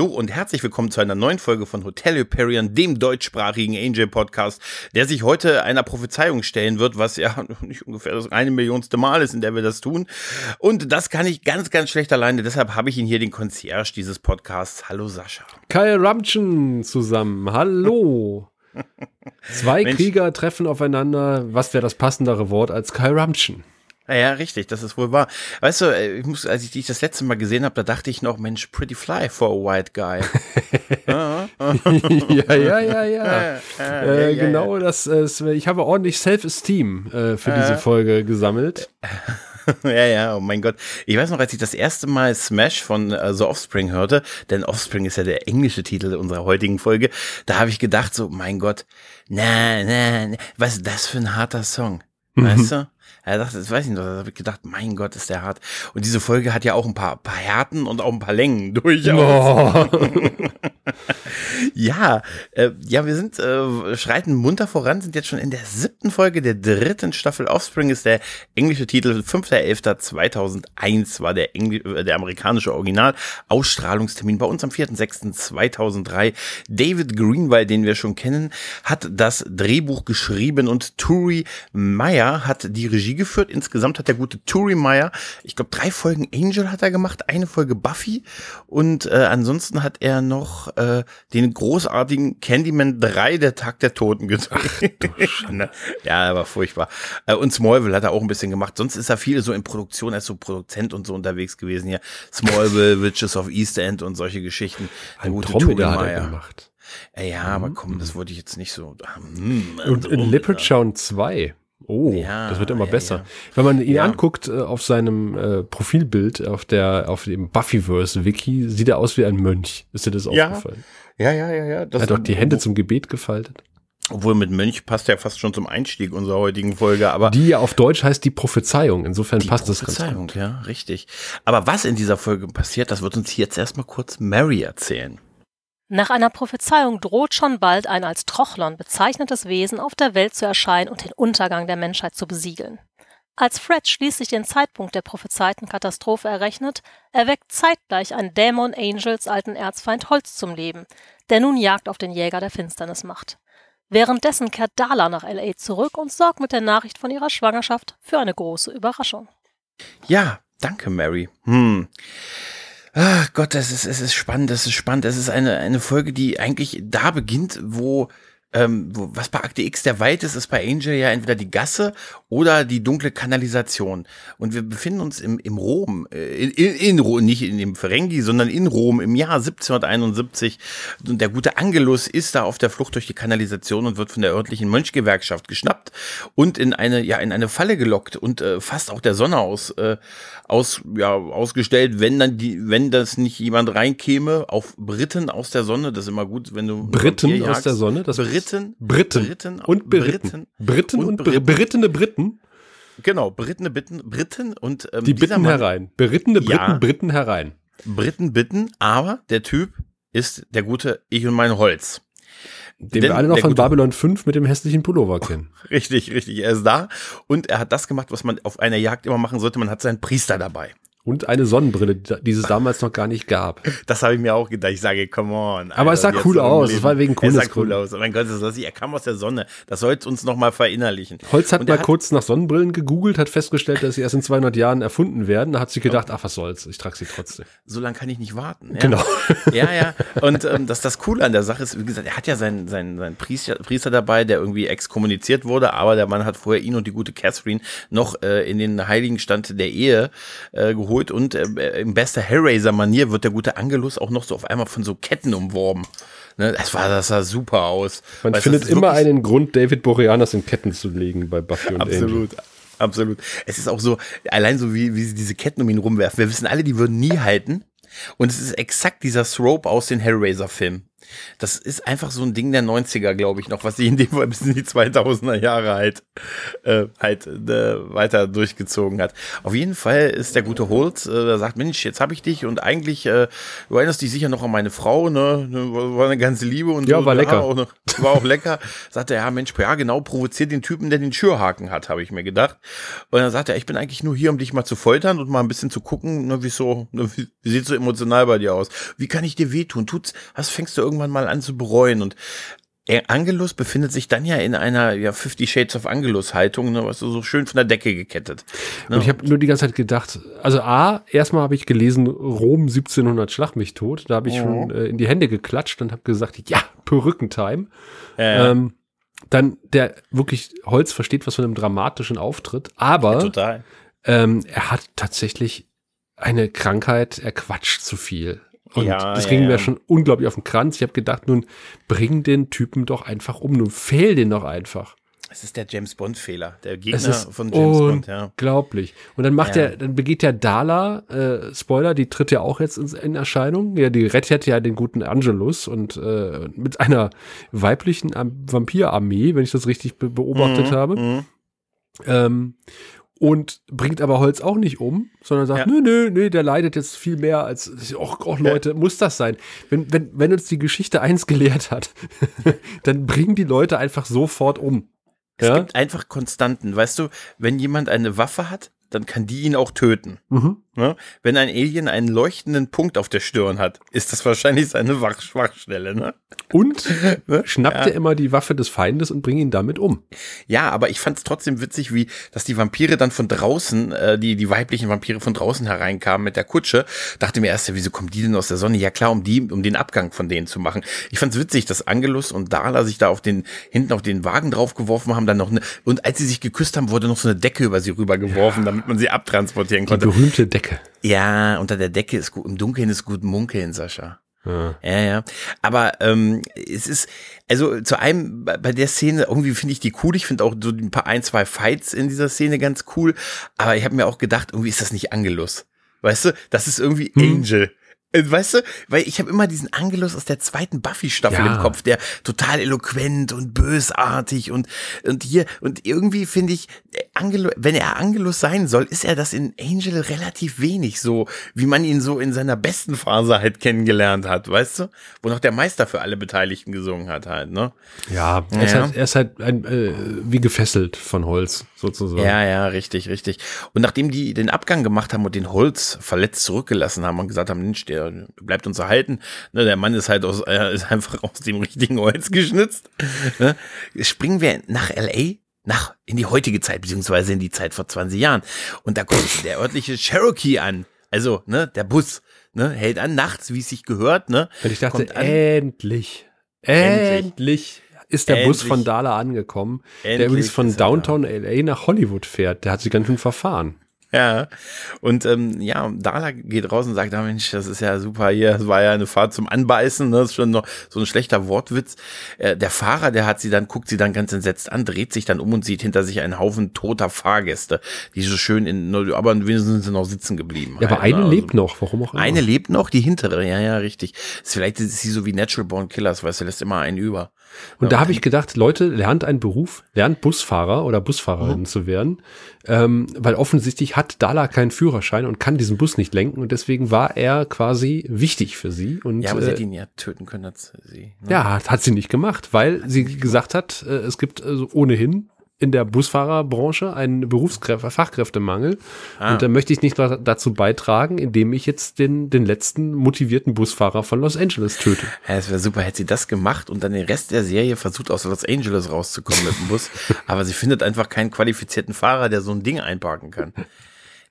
Hallo und herzlich willkommen zu einer neuen Folge von Hotel Hyperion, dem deutschsprachigen Angel Podcast, der sich heute einer Prophezeiung stellen wird, was ja nicht ungefähr das eine Millionste Mal ist, in der wir das tun. Und das kann ich ganz, ganz schlecht alleine. Deshalb habe ich ihn hier den Concierge dieses Podcasts. Hallo Sascha. Kai Ramchen zusammen. Hallo. Zwei Mensch. Krieger treffen aufeinander. Was wäre das passendere Wort als Kai Ramchen? Ja, ja, richtig, das ist wohl wahr. Weißt du, äh, ich muss, als ich dich das letzte Mal gesehen habe, da dachte ich noch, Mensch, pretty fly for a white guy. ja, ja, ja, ja. äh, genau, das. Äh, ich habe ordentlich Self-Esteem äh, für diese Folge gesammelt. ja, ja, oh mein Gott. Ich weiß noch, als ich das erste Mal Smash von äh, The Offspring hörte, denn Offspring ist ja der englische Titel unserer heutigen Folge, da habe ich gedacht so, mein Gott, na, na, na, was ist das für ein harter Song? Weißt du? Er dachte, das weiß ich noch, da habe ich gedacht, mein Gott, ist der hart. Und diese Folge hat ja auch ein paar, paar Härten und auch ein paar Längen durchaus. Oh. ja, äh, ja, wir sind, äh, schreiten munter voran, sind jetzt schon in der siebten Folge der dritten Staffel. Offspring ist der englische Titel. 5.11.2001 war der, Engl äh, der amerikanische Original. Ausstrahlungstermin bei uns am 4.6.2003. David Greenwald, den wir schon kennen, hat das Drehbuch geschrieben und Turi Meyer hat die Regie geführt. Insgesamt hat der gute Turi Meyer, ich glaube, drei Folgen Angel hat er gemacht, eine Folge Buffy und äh, ansonsten hat er noch äh, den großartigen Candyman 3, der Tag der Toten gedreht. ja, er war furchtbar. Äh, und Smallville hat er auch ein bisschen gemacht. Sonst ist er viel so in Produktion als so Produzent und so unterwegs gewesen hier. Smallville, Witches of East End und solche Geschichten. Der gute Turi Meyer. gemacht. Äh, ja, aber komm, das wollte ich jetzt nicht so. Hm, und in Leprechaun 2 Oh, ja, das wird immer besser. Ja. Wenn man ihn anguckt äh, auf seinem äh, Profilbild auf der auf dem Buffyverse Wiki, sieht er aus wie ein Mönch. Ist dir das aufgefallen? Ja, ja, ja, ja. Das er hat doch die Hände zum Gebet gefaltet. Obwohl mit Mönch passt ja fast schon zum Einstieg unserer heutigen Folge, aber die ja auf Deutsch heißt die Prophezeiung. Insofern passt das ganz gut. ja, richtig. Aber was in dieser Folge passiert, das wird uns jetzt erstmal kurz Mary erzählen. Nach einer Prophezeiung droht schon bald ein als Trochlon bezeichnetes Wesen auf der Welt zu erscheinen und den Untergang der Menschheit zu besiegeln. Als Fred schließlich den Zeitpunkt der prophezeiten Katastrophe errechnet, erweckt zeitgleich ein Dämon Angels alten Erzfeind Holz zum Leben, der nun Jagd auf den Jäger der Finsternis macht. Währenddessen kehrt Dala nach LA zurück und sorgt mit der Nachricht von ihrer Schwangerschaft für eine große Überraschung. Ja, danke, Mary. Hm. Ach Gott, es ist, es ist spannend, es ist spannend. Es ist eine, eine Folge, die eigentlich da beginnt, wo ähm, was bei Akte X der Wald ist, ist bei Angel ja entweder die Gasse oder die dunkle Kanalisation. Und wir befinden uns im, im Rom, äh, in, in, in Rom, nicht in dem Ferengi, sondern in Rom im Jahr 1771. Und der gute Angelus ist da auf der Flucht durch die Kanalisation und wird von der örtlichen Mönchgewerkschaft geschnappt und in eine, ja, in eine Falle gelockt und äh, fast auch der Sonne aus, äh, aus, ja, ausgestellt, wenn dann die, wenn das nicht jemand reinkäme, auf Briten aus der Sonne, das ist immer gut, wenn du Briten aus der Sonne, das Briten Briten. Briten. Briten und Briten. Briten und, und berittene Briten. Genau, Briten, Briten, Briten und ähm, die bitten Mann, herein. Berittene Briten, ja, Briten herein. Briten bitten, aber der Typ ist der gute Ich und mein Holz. Den Denn wir alle noch von Babylon 5 mit dem hässlichen Pullover kennen. Richtig, richtig. Er ist da und er hat das gemacht, was man auf einer Jagd immer machen sollte. Man hat seinen Priester dabei. Und eine Sonnenbrille, die es damals noch gar nicht gab. Das habe ich mir auch gedacht. Ich sage, come on. Aber es sah cool aus. Es war wegen Es sah cool aus. Oh mein Gott, das er kam aus der Sonne. Das soll uns noch mal verinnerlichen. Holz hat mal hat kurz nach Sonnenbrillen gegoogelt, hat festgestellt, dass sie erst in 200 Jahren erfunden werden. Da hat sich gedacht, ach, was soll's, ich trage sie trotzdem. So lange kann ich nicht warten. Ja. Genau. Ja, ja. Und ähm, das, das Coole an der Sache ist, wie gesagt, er hat ja seinen, seinen, seinen Priester, Priester dabei, der irgendwie exkommuniziert wurde, aber der Mann hat vorher ihn und die gute Catherine noch äh, in den heiligen Stand der Ehe äh, geholt und äh, äh, in bester Hellraiser-Manier wird der gute Angelus auch noch so auf einmal von so Ketten umworben. Ne, das, war, das sah super aus. Man weißt, findet immer einen Grund, David Boreanaz in Ketten zu legen bei Buffy und Absolut. Angel. Absolut. Es ist auch so, allein so wie, wie sie diese Ketten um ihn rumwerfen. Wir wissen alle, die würden nie halten. Und es ist exakt dieser Thrope aus den Hellraiser-Filmen. Das ist einfach so ein Ding der 90er, glaube ich, noch, was sie in dem Fall bis in die 2000er Jahre halt, äh, halt äh, weiter durchgezogen hat. Auf jeden Fall ist der gute Holz, äh, der sagt, Mensch, jetzt habe ich dich und eigentlich, äh, du erinnerst dich sicher noch an meine Frau, ne, ne war eine ganze Liebe und ja, so, war lecker. Auch noch, war auch lecker. Sagt er, ja, Mensch, ja, genau, provoziert den Typen, der den Schürhaken hat, habe ich mir gedacht. Und dann sagt er, ich bin eigentlich nur hier, um dich mal zu foltern und mal ein bisschen zu gucken, ne, wieso, ne, wie, wie sieht so emotional bei dir aus? Wie kann ich dir wehtun? Tut's, was fängst du irgendwann mal an zu bereuen. Und Angelus befindet sich dann ja in einer ja, Fifty Shades of Angelus Haltung, ne, was so schön von der Decke gekettet. Ne? Und ich habe nur die ganze Zeit gedacht, also A, erstmal habe ich gelesen, Rom 1700 Schlag mich tot. Da habe ich oh. schon äh, in die Hände geklatscht und habe gesagt, ja, Perückentime. Äh. Ähm, dann der wirklich Holz versteht was von einem dramatischen Auftritt, aber ja, ähm, er hat tatsächlich eine Krankheit, er quatscht zu viel. Und ja, das ging ja, mir ja. schon unglaublich auf den Kranz. Ich habe gedacht, nun bring den Typen doch einfach um, nun fehl den doch einfach. Es ist der James Bond Fehler, der Gegner von James Bond, ja. Unglaublich. Und dann macht er, dann begeht der Dala, äh, Spoiler, die tritt ja auch jetzt in, in, Erscheinung. Ja, die rettet ja den guten Angelus und äh, mit einer weiblichen Vampirarmee, wenn ich das richtig be beobachtet mhm, habe. Mhm. Ähm, und bringt aber Holz auch nicht um, sondern sagt, ja. nö, nö, nö, der leidet jetzt viel mehr als, oh, oh Leute, ja. muss das sein? Wenn, wenn, wenn uns die Geschichte eins gelehrt hat, dann bringen die Leute einfach sofort um. Es ja? gibt einfach Konstanten, weißt du, wenn jemand eine Waffe hat, dann kann die ihn auch töten. Mhm. Ne? Wenn ein Alien einen leuchtenden Punkt auf der Stirn hat, ist das wahrscheinlich seine Schwachstelle. Ne? Und ne? schnappt ja. er immer die Waffe des Feindes und bringt ihn damit um. Ja, aber ich fand es trotzdem witzig, wie, dass die Vampire dann von draußen, äh, die, die weiblichen Vampire von draußen hereinkamen mit der Kutsche. Dachte mir erst, ja, wieso kommen die denn aus der Sonne? Ja klar, um die, um den Abgang von denen zu machen. Ich fand es witzig, dass Angelus und Dala sich da auf den, hinten auf den Wagen draufgeworfen haben, dann noch eine, und als sie sich geküsst haben, wurde noch so eine Decke über sie rübergeworfen, ja. damit man sie abtransportieren konnte. Die berühmte Decke. Ja, unter der Decke ist gut, im Dunkeln ist gut munkeln, Sascha. Ja. ja, ja. Aber ähm, es ist, also zu einem, bei der Szene, irgendwie finde ich die cool. Ich finde auch so ein paar ein, zwei Fights in dieser Szene ganz cool. Aber ich habe mir auch gedacht, irgendwie ist das nicht Angelus. Weißt du, das ist irgendwie hm. Angel. Äh, weißt du, weil ich habe immer diesen Angelus aus der zweiten Buffy-Staffel ja. im Kopf, der total eloquent und bösartig und, und hier, und irgendwie finde ich, äh, Angelo, wenn er Angelus sein soll, ist er das in Angel relativ wenig so, wie man ihn so in seiner besten Phase halt kennengelernt hat, weißt du? Wo noch der Meister für alle Beteiligten gesungen hat halt, ne? Ja, er, ja. Ist, halt, er ist halt ein, äh, wie gefesselt von Holz, sozusagen. Ja, ja, richtig, richtig. Und nachdem die den Abgang gemacht haben und den Holz verletzt zurückgelassen haben und gesagt haben, Mensch, der der bleibt uns erhalten. Ne, der Mann ist halt aus, äh, ist einfach aus dem richtigen Holz geschnitzt. Ne? Springen wir nach LA nach in die heutige Zeit, beziehungsweise in die Zeit vor 20 Jahren. Und da kommt der örtliche Cherokee an. Also, ne, der Bus, ne, hält an nachts, wie es sich gehört, ne. Und ich dachte, endlich, endlich, endlich ist der endlich. Bus von Dala angekommen, endlich der übrigens von Downtown LA nach Hollywood fährt. Der hat sich ganz schön verfahren. Ja, und ähm, ja, Dala geht raus und sagt, ah, Mensch, das ist ja super hier, das war ja eine Fahrt zum Anbeißen, ne? das ist schon noch so ein schlechter Wortwitz. Äh, der Fahrer, der hat sie dann, guckt sie dann ganz entsetzt an, dreht sich dann um und sieht hinter sich einen Haufen toter Fahrgäste, die so schön in, aber wenigstens sind sie noch sitzen geblieben. Ja, aber halt, eine ne? lebt also, noch, warum auch immer. Eine lebt noch, die hintere, ja, ja, richtig. Vielleicht ist sie so wie Natural Born Killers, weißt du, lässt immer einen über. Und ja, da habe ich gedacht, Leute, lernt einen Beruf, lernt Busfahrer oder Busfahrerin mhm. zu werden, ähm, weil offensichtlich hat Dala keinen Führerschein und kann diesen Bus nicht lenken und deswegen war er quasi wichtig für sie. Und, ja, aber sie äh, hätte ihn ja töten können, hat sie. Ne? Ja, hat sie nicht gemacht, weil sie gesagt hat, äh, es gibt äh, ohnehin in der Busfahrerbranche einen Berufskräfte, Fachkräftemangel. Ah. Und da möchte ich nicht dazu beitragen, indem ich jetzt den, den letzten motivierten Busfahrer von Los Angeles töte. Ja, es wäre super, hätte sie das gemacht und dann den Rest der Serie versucht, aus Los Angeles rauszukommen mit dem Bus. Aber sie findet einfach keinen qualifizierten Fahrer, der so ein Ding einparken kann.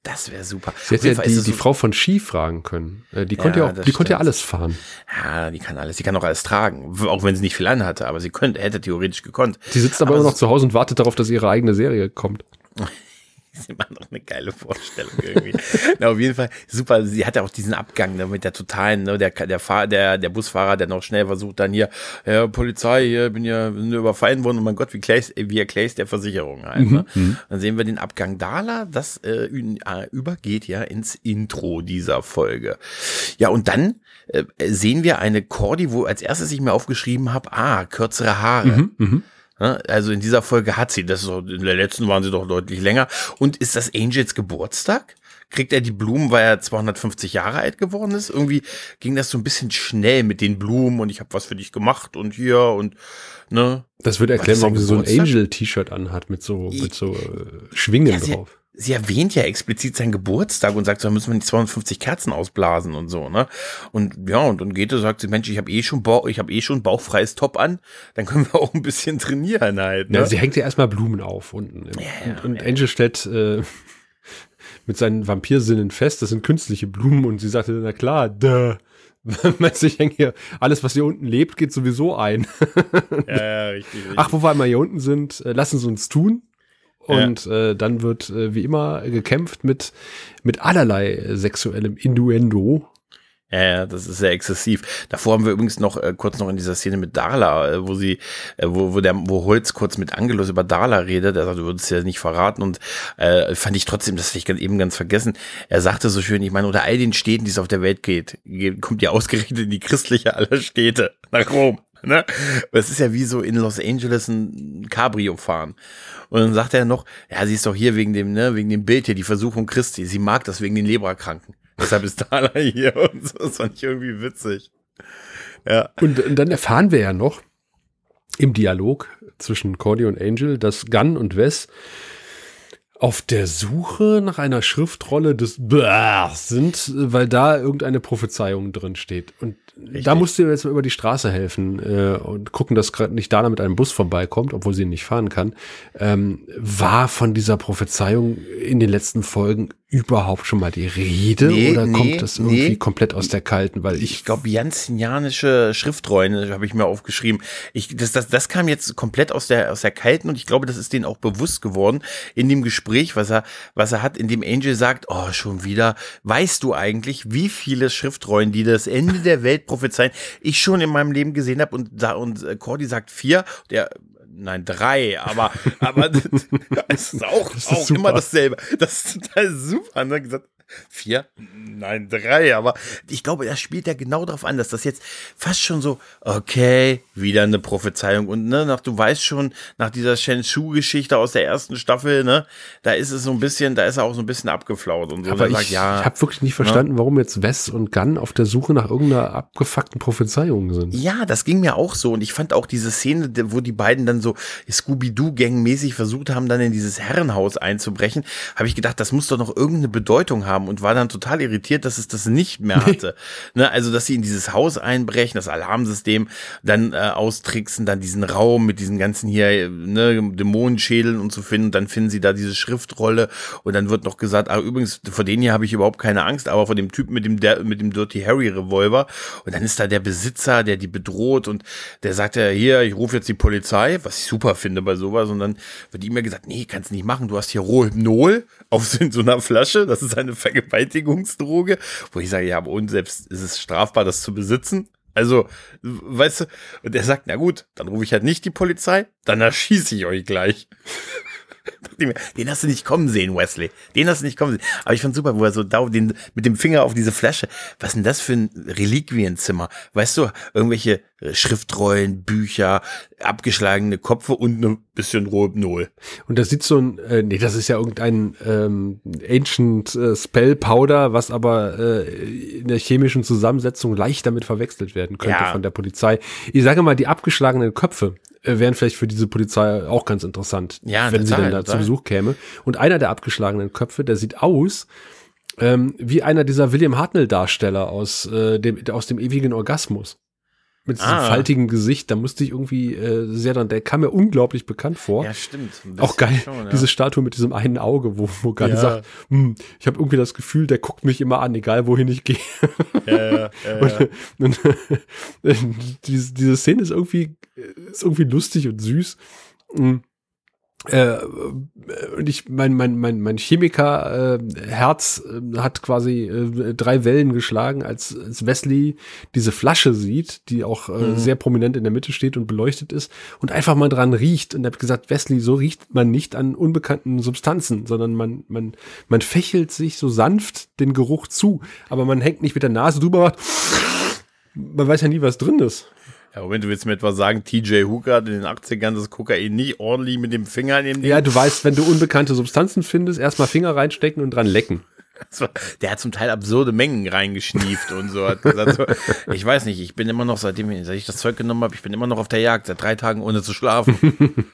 Das wäre super. Sie hätte ja die, die Frau von Ski fragen können. Äh, die konnte ja, auch, die stimmt. konnte ja alles fahren. Ja, die kann alles. Die kann auch alles tragen. Auch wenn sie nicht viel anhatte, aber sie könnte, hätte theoretisch gekonnt. Sie sitzt aber, aber immer noch zu Hause und wartet darauf, dass ihre eigene Serie kommt. ist immer noch eine geile Vorstellung irgendwie. Na, auf jeden Fall super. Sie hatte auch diesen Abgang ne, mit der totalen, ne, der, der, Fahr der, der Busfahrer, der noch schnell versucht, dann hier, ja, Polizei, hier bin ja überfallen worden und mein Gott, wie, Clays, wie erklärst der Versicherung halt. Ne? Mhm, mhm. Dann sehen wir den Abgang Dala, das äh, äh, übergeht ja ins Intro dieser Folge. Ja, und dann äh, sehen wir eine Cordy, wo als erstes ich mir aufgeschrieben habe, ah, kürzere Haare. Mhm, mh. Also in dieser Folge hat sie, das ist auch, in der letzten waren sie doch deutlich länger. Und ist das Angels Geburtstag? Kriegt er die Blumen, weil er 250 Jahre alt geworden ist? Irgendwie ging das so ein bisschen schnell mit den Blumen und ich habe was für dich gemacht und hier und ne. Das würde erklären, warum sie so ein Angel-T-Shirt anhat mit so, mit so äh, Schwingen ja, drauf sie erwähnt ja explizit seinen Geburtstag und sagt, da müssen wir nicht 250 Kerzen ausblasen und so, ne? Und ja, und, und Goethe sagt sie, Mensch, ich habe eh schon Bauch, ich habe eh schon bauchfreies Top an, dann können wir auch ein bisschen trainieren halt. Ne? Ja, sie hängt ja erstmal Blumen auf unten. Ja, und, und ja. Angel stellt äh, mit seinen Vampirsinnen fest, das sind künstliche Blumen und sie sagte, na klar, duh. Ich hänge hier, alles, was hier unten lebt, geht sowieso ein. ja, ja, richtig, richtig. Ach, wo wir einmal hier unten sind, äh, lassen Sie uns tun. Und ja. äh, dann wird äh, wie immer gekämpft mit, mit allerlei sexuellem Innuendo. Ja, ja, das ist sehr exzessiv. Davor haben wir übrigens noch äh, kurz noch in dieser Szene mit Darla, äh, wo sie, äh, wo, wo der, wo Holz kurz mit Angelus über Darla redet. Er sagt, du würdest ja nicht verraten und äh, fand ich trotzdem, das hatte ich eben ganz vergessen. Er sagte so schön, ich meine, unter all den Städten, die es auf der Welt geht, kommt ja ausgerechnet in die christliche aller Städte nach Rom. Ne? Es ist ja wie so in Los Angeles ein Cabrio fahren. Und dann sagt er noch, ja, sie ist doch hier wegen dem, ne, wegen dem Bild hier, die Versuchung Christi. Sie mag das wegen den Leberkranken. Deshalb ist Dala hier und so. Das fand ich irgendwie witzig. Ja. Und, und dann erfahren wir ja noch im Dialog zwischen Cordy und Angel, dass Gunn und Wes auf der Suche nach einer Schriftrolle des Bärs sind, weil da irgendeine Prophezeiung drin steht. Und Richtig. da musst du jetzt mal über die Straße helfen äh, und gucken, dass gerade nicht Dana mit einem Bus vorbeikommt, obwohl sie nicht fahren kann. Ähm, war von dieser Prophezeiung in den letzten Folgen überhaupt schon mal die Rede nee, oder nee, kommt das irgendwie nee. komplett aus der Kalten? Weil ich, ich glaube, janssenianische Schriftrollen habe ich mir aufgeschrieben. Ich, das, das, das kam jetzt komplett aus der, aus der Kalten und ich glaube, das ist denen auch bewusst geworden in dem Gespräch, was er, was er hat, in dem Angel sagt, oh, schon wieder, weißt du eigentlich, wie viele Schriftrollen, die das Ende der Welt prophezeien, ich schon in meinem Leben gesehen habe und, und äh, Cordy sagt vier, der nein, drei, aber, aber es ist auch, das ist auch immer dasselbe. Das ist total super. Ne? Gesagt, vier? Nein, drei. Aber ich glaube, er spielt ja genau darauf an, dass das jetzt fast schon so, okay, wieder eine Prophezeiung. Und ne, nach, du weißt schon, nach dieser Shenshu-Geschichte aus der ersten Staffel, ne, da ist es so ein bisschen, da ist er auch so ein bisschen abgeflaut und so. Aber ich, sagt, ja, ich habe wirklich nicht verstanden, ne? warum jetzt Wes und Gunn auf der Suche nach irgendeiner abgefuckten Prophezeiung sind. Ja, das ging mir auch so. Und ich fand auch diese Szene, wo die beiden dann so Scooby-Doo-Gang-mäßig versucht haben, dann in dieses Herrenhaus einzubrechen, habe ich gedacht, das muss doch noch irgendeine Bedeutung haben haben und war dann total irritiert, dass es das nicht mehr hatte. ne, also, dass sie in dieses Haus einbrechen, das Alarmsystem dann äh, austricksen, dann diesen Raum mit diesen ganzen hier ne, Dämonenschädeln und zu finden. Dann finden sie da diese Schriftrolle und dann wird noch gesagt, ah, übrigens, vor denen hier habe ich überhaupt keine Angst, aber vor dem Typen mit dem, der, mit dem Dirty Harry Revolver. Und dann ist da der Besitzer, der die bedroht und der sagt ja, hier, ich rufe jetzt die Polizei, was ich super finde bei sowas. Und dann wird ihm ja gesagt, nee, kannst nicht machen, du hast hier Rohypnol auf so einer Flasche, das ist eine Vergewaltigungsdroge, wo ich sage, ja, aber und selbst ist es strafbar, das zu besitzen. Also, weißt du, und er sagt, na gut, dann rufe ich halt nicht die Polizei, dann erschieße ich euch gleich. Den hast du nicht kommen sehen, Wesley. Den hast du nicht kommen sehen. Aber ich fand super, wo er so da den, mit dem Finger auf diese Flasche. Was ist denn das für ein Reliquienzimmer? Weißt du, irgendwelche Schriftrollen, Bücher, abgeschlagene Kopfe und ein bisschen Rohypnol. Und das sieht so ein, äh, nee, das ist ja irgendein ähm, Ancient äh, Spell Powder, was aber äh, in der chemischen Zusammensetzung leicht damit verwechselt werden könnte ja. von der Polizei. Ich sage mal, die abgeschlagenen Köpfe äh, wären vielleicht für diese Polizei auch ganz interessant, ja, wenn total, sie denn da total. zu Besuch käme. Und einer der abgeschlagenen Köpfe, der sieht aus ähm, wie einer dieser William Hartnell-Darsteller aus, äh, dem, aus dem ewigen Orgasmus mit diesem ah. faltigen Gesicht, da musste ich irgendwie äh, sehr dran, der kam mir unglaublich bekannt vor. Ja, stimmt. Auch geil, schon, ja. diese Statue mit diesem einen Auge, wo, wo gerade ja. sagt, hm, ich habe irgendwie das Gefühl, der guckt mich immer an, egal wohin ich gehe. Ja, ja, und, und diese, diese Szene ist irgendwie, ist irgendwie lustig und süß. Hm. Äh, und ich, mein, mein, mein, mein Chemiker-Herz äh, äh, hat quasi äh, drei Wellen geschlagen, als, als Wesley diese Flasche sieht, die auch äh, mhm. sehr prominent in der Mitte steht und beleuchtet ist und einfach mal dran riecht. Und er hat gesagt, Wesley, so riecht man nicht an unbekannten Substanzen, sondern man, man, man fächelt sich so sanft den Geruch zu, aber man hängt nicht mit der Nase drüber, macht, man weiß ja nie, was drin ist. Ja, Moment, du willst mir etwa sagen, TJ Hooker hat in den 80ern das Kokain nicht ordentlich mit dem Finger nehmen. Ja, du weißt, wenn du unbekannte Substanzen findest, erstmal Finger reinstecken und dran lecken. War, der hat zum Teil absurde Mengen reingeschnieft und so. Hat gesagt, so, ich weiß nicht, ich bin immer noch, seitdem seit ich das Zeug genommen habe, ich bin immer noch auf der Jagd, seit drei Tagen ohne zu schlafen.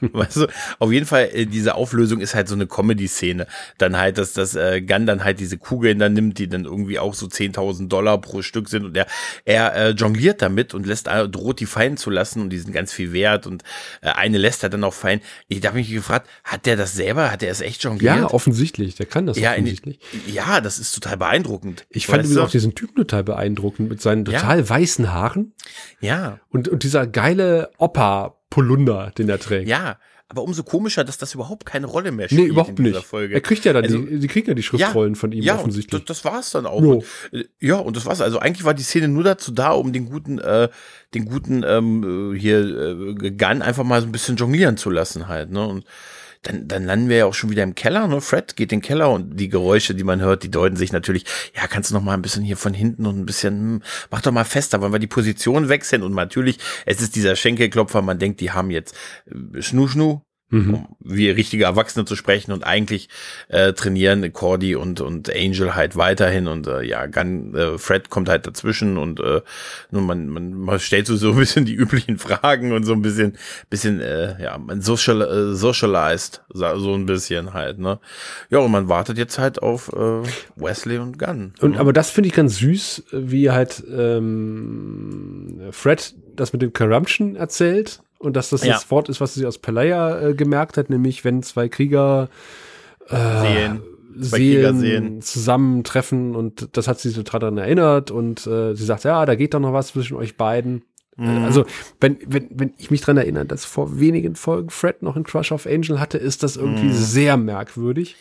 weißt du, auf jeden Fall, äh, diese Auflösung ist halt so eine Comedy-Szene. Dann halt, dass das äh, Gunn dann halt diese Kugeln dann nimmt, die dann irgendwie auch so 10.000 Dollar pro Stück sind und er, er äh, jongliert damit und lässt, äh, droht die fallen zu lassen und die sind ganz viel wert und äh, eine lässt er dann auch fallen. Ich habe mich gefragt, hat der das selber, hat er es echt jongliert? Ja, offensichtlich, der kann das ja, offensichtlich. In, ja, das ist total beeindruckend. Ich fand übrigens auch diesen Typen total beeindruckend mit seinen total ja. weißen Haaren. Ja. Und, und dieser geile Opa-Polunder, den er trägt. Ja. Aber umso komischer, dass das überhaupt keine Rolle mehr spielt. Nee, überhaupt nicht. Folge. Er kriegt ja dann, also, die, die kriegen ja die Schriftrollen ja, von ihm ja, offensichtlich. Das, das war es dann auch. No. Und, äh, ja, und das war's. Also eigentlich war die Szene nur dazu da, um den guten, äh, den guten ähm, äh, hier äh, Gun einfach mal so ein bisschen jonglieren zu lassen halt. Ne? Und dann, dann landen wir ja auch schon wieder im Keller, ne? Fred geht in den Keller und die Geräusche, die man hört, die deuten sich natürlich, ja, kannst du noch mal ein bisschen hier von hinten und ein bisschen, hm, mach doch mal fester, wollen wir die Position wechseln und natürlich, es ist dieser Schenkelklopfer, man denkt, die haben jetzt äh, Schnu Schnu, Mhm. um wie richtige Erwachsene zu sprechen und eigentlich äh, trainieren Cordy und und Angel halt weiterhin und äh, ja Gun, äh, Fred kommt halt dazwischen und äh, nun man, man man stellt so so ein bisschen die üblichen Fragen und so ein bisschen bisschen äh, ja man social äh, socialized so ein bisschen halt ne ja und man wartet jetzt halt auf äh, Wesley und Gunn und ne? aber das finde ich ganz süß wie halt ähm, Fred das mit dem Corruption erzählt und dass das ja. das Wort ist, was sie aus Pelaya äh, gemerkt hat, nämlich wenn zwei Krieger äh, sehen. Sehen. zusammentreffen und das hat sie total daran erinnert und äh, sie sagt, ja, da geht doch noch was zwischen euch beiden. Mhm. Also, wenn, wenn, wenn ich mich dran erinnere, dass vor wenigen Folgen Fred noch einen Crush auf Angel hatte, ist das irgendwie mhm. sehr merkwürdig.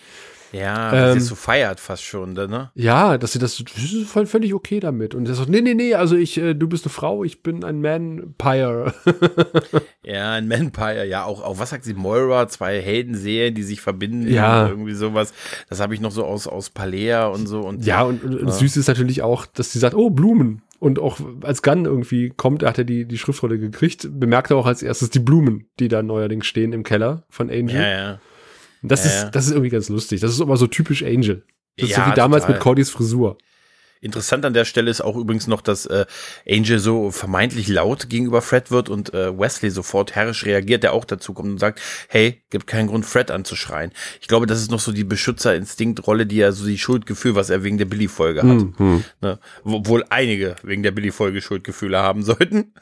Ja, ähm, sie so feiert fast schon, ne? Ja, dass sie das, das ist voll, völlig okay damit. Und er sagt, nee, nee, nee, also ich, äh, du bist eine Frau, ich bin ein Manpire. ja, ein Manpire, ja, auch, auch, was sagt sie, Moira, zwei Heldenserien, die sich verbinden, ja. irgendwie sowas. Das habe ich noch so aus, aus Palea und so. Und, ja, und, und, und süß ist natürlich auch, dass sie sagt, oh, Blumen. Und auch als Gunn irgendwie kommt, er hat er die, die Schriftrolle gekriegt, bemerkt er auch als erstes die Blumen, die da neuerdings stehen im Keller von Angel. Ja, ja. Das, ja, ist, das ist irgendwie ganz lustig. Das ist aber so typisch Angel. Das ist so wie damals total. mit Cordys Frisur. Interessant an der Stelle ist auch übrigens noch, dass äh, Angel so vermeintlich laut gegenüber Fred wird und äh, Wesley sofort herrisch reagiert, der auch dazu kommt und sagt, hey, gibt keinen Grund, Fred anzuschreien. Ich glaube, das ist noch so die Beschützerinstinkt-Rolle, die er so die Schuldgefühl, was er wegen der Billy-Folge hat. Mhm. Ne? Obwohl einige wegen der Billy-Folge Schuldgefühle haben sollten.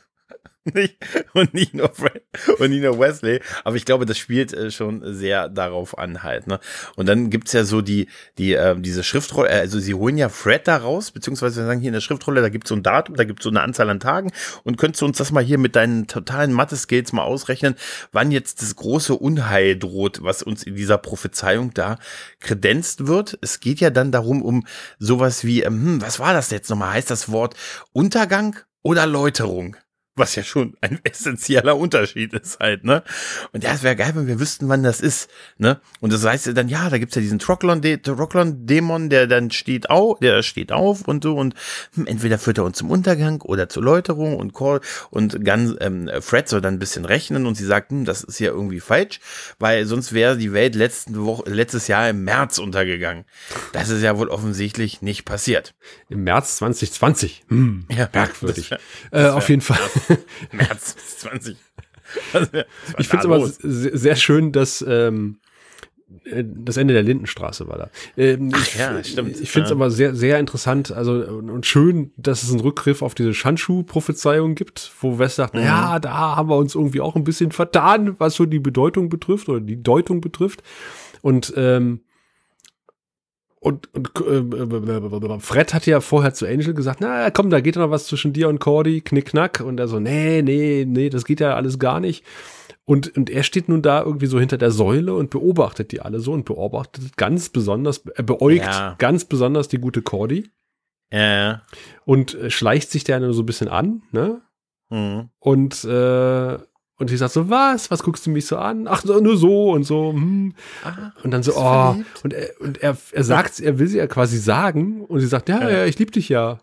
nicht, und nicht nur Fred und nicht nur Wesley, aber ich glaube, das spielt äh, schon sehr darauf an halt. Ne? Und dann gibt's ja so die, die, äh, diese Schriftrolle, äh, also sie holen ja Fred da raus, beziehungsweise wir sagen hier in der Schriftrolle, da gibt's so ein Datum, da gibt's so eine Anzahl an Tagen und könntest du uns das mal hier mit deinen totalen Mathe-Skills mal ausrechnen, wann jetzt das große Unheil droht, was uns in dieser Prophezeiung da kredenzt wird. Es geht ja dann darum, um sowas wie, ähm, hm, was war das jetzt nochmal? Heißt das Wort Untergang oder Läuterung? Was ja schon ein essentieller Unterschied ist halt, ne? Und ja, es wäre geil, wenn wir wüssten, wann das ist, ne? Und das heißt ja dann, ja, da gibt's ja diesen Trocklon-Dämon, der dann steht auf, der steht auf und so und hm, entweder führt er uns zum Untergang oder zur Läuterung und Call und ganz ähm, Fred soll dann ein bisschen rechnen und sie sagt, hm, das ist ja irgendwie falsch, weil sonst wäre die Welt letzten Woche, letztes Jahr im März untergegangen. Das ist ja wohl offensichtlich nicht passiert. Im März 2020. Hm, ja, merkwürdig. Wär, äh, auf jeden Fall. März 20. Also, ich finde es aber sehr schön, dass ähm, äh, das Ende der Lindenstraße war da. Ähm, Ach ja, stimmt. Ich finde es ja. aber sehr, sehr interessant, also und schön, dass es einen Rückgriff auf diese Shanshu-Prophezeiung gibt, wo West sagt, mhm. ja, da haben wir uns irgendwie auch ein bisschen vertan, was so die Bedeutung betrifft oder die Deutung betrifft. Und ähm, und, und äh, Fred hat ja vorher zu Angel gesagt, na komm, da geht noch was zwischen dir und Cordy, knick knack. Und er so, nee, nee, nee, das geht ja alles gar nicht. Und, und er steht nun da irgendwie so hinter der Säule und beobachtet die alle so und beobachtet ganz besonders, er äh, beäugt ja. ganz besonders die gute Cordy. Ja. Und äh, schleicht sich der so ein bisschen an, ne? Mhm. Und äh, und sie sagt so, was? Was guckst du mich so an? Ach, nur so und so. Hm. Ah, und dann so, oh. Und, er, und er, er sagt, er will sie ja quasi sagen. Und sie sagt, ja, ja, ja ich liebe dich ja.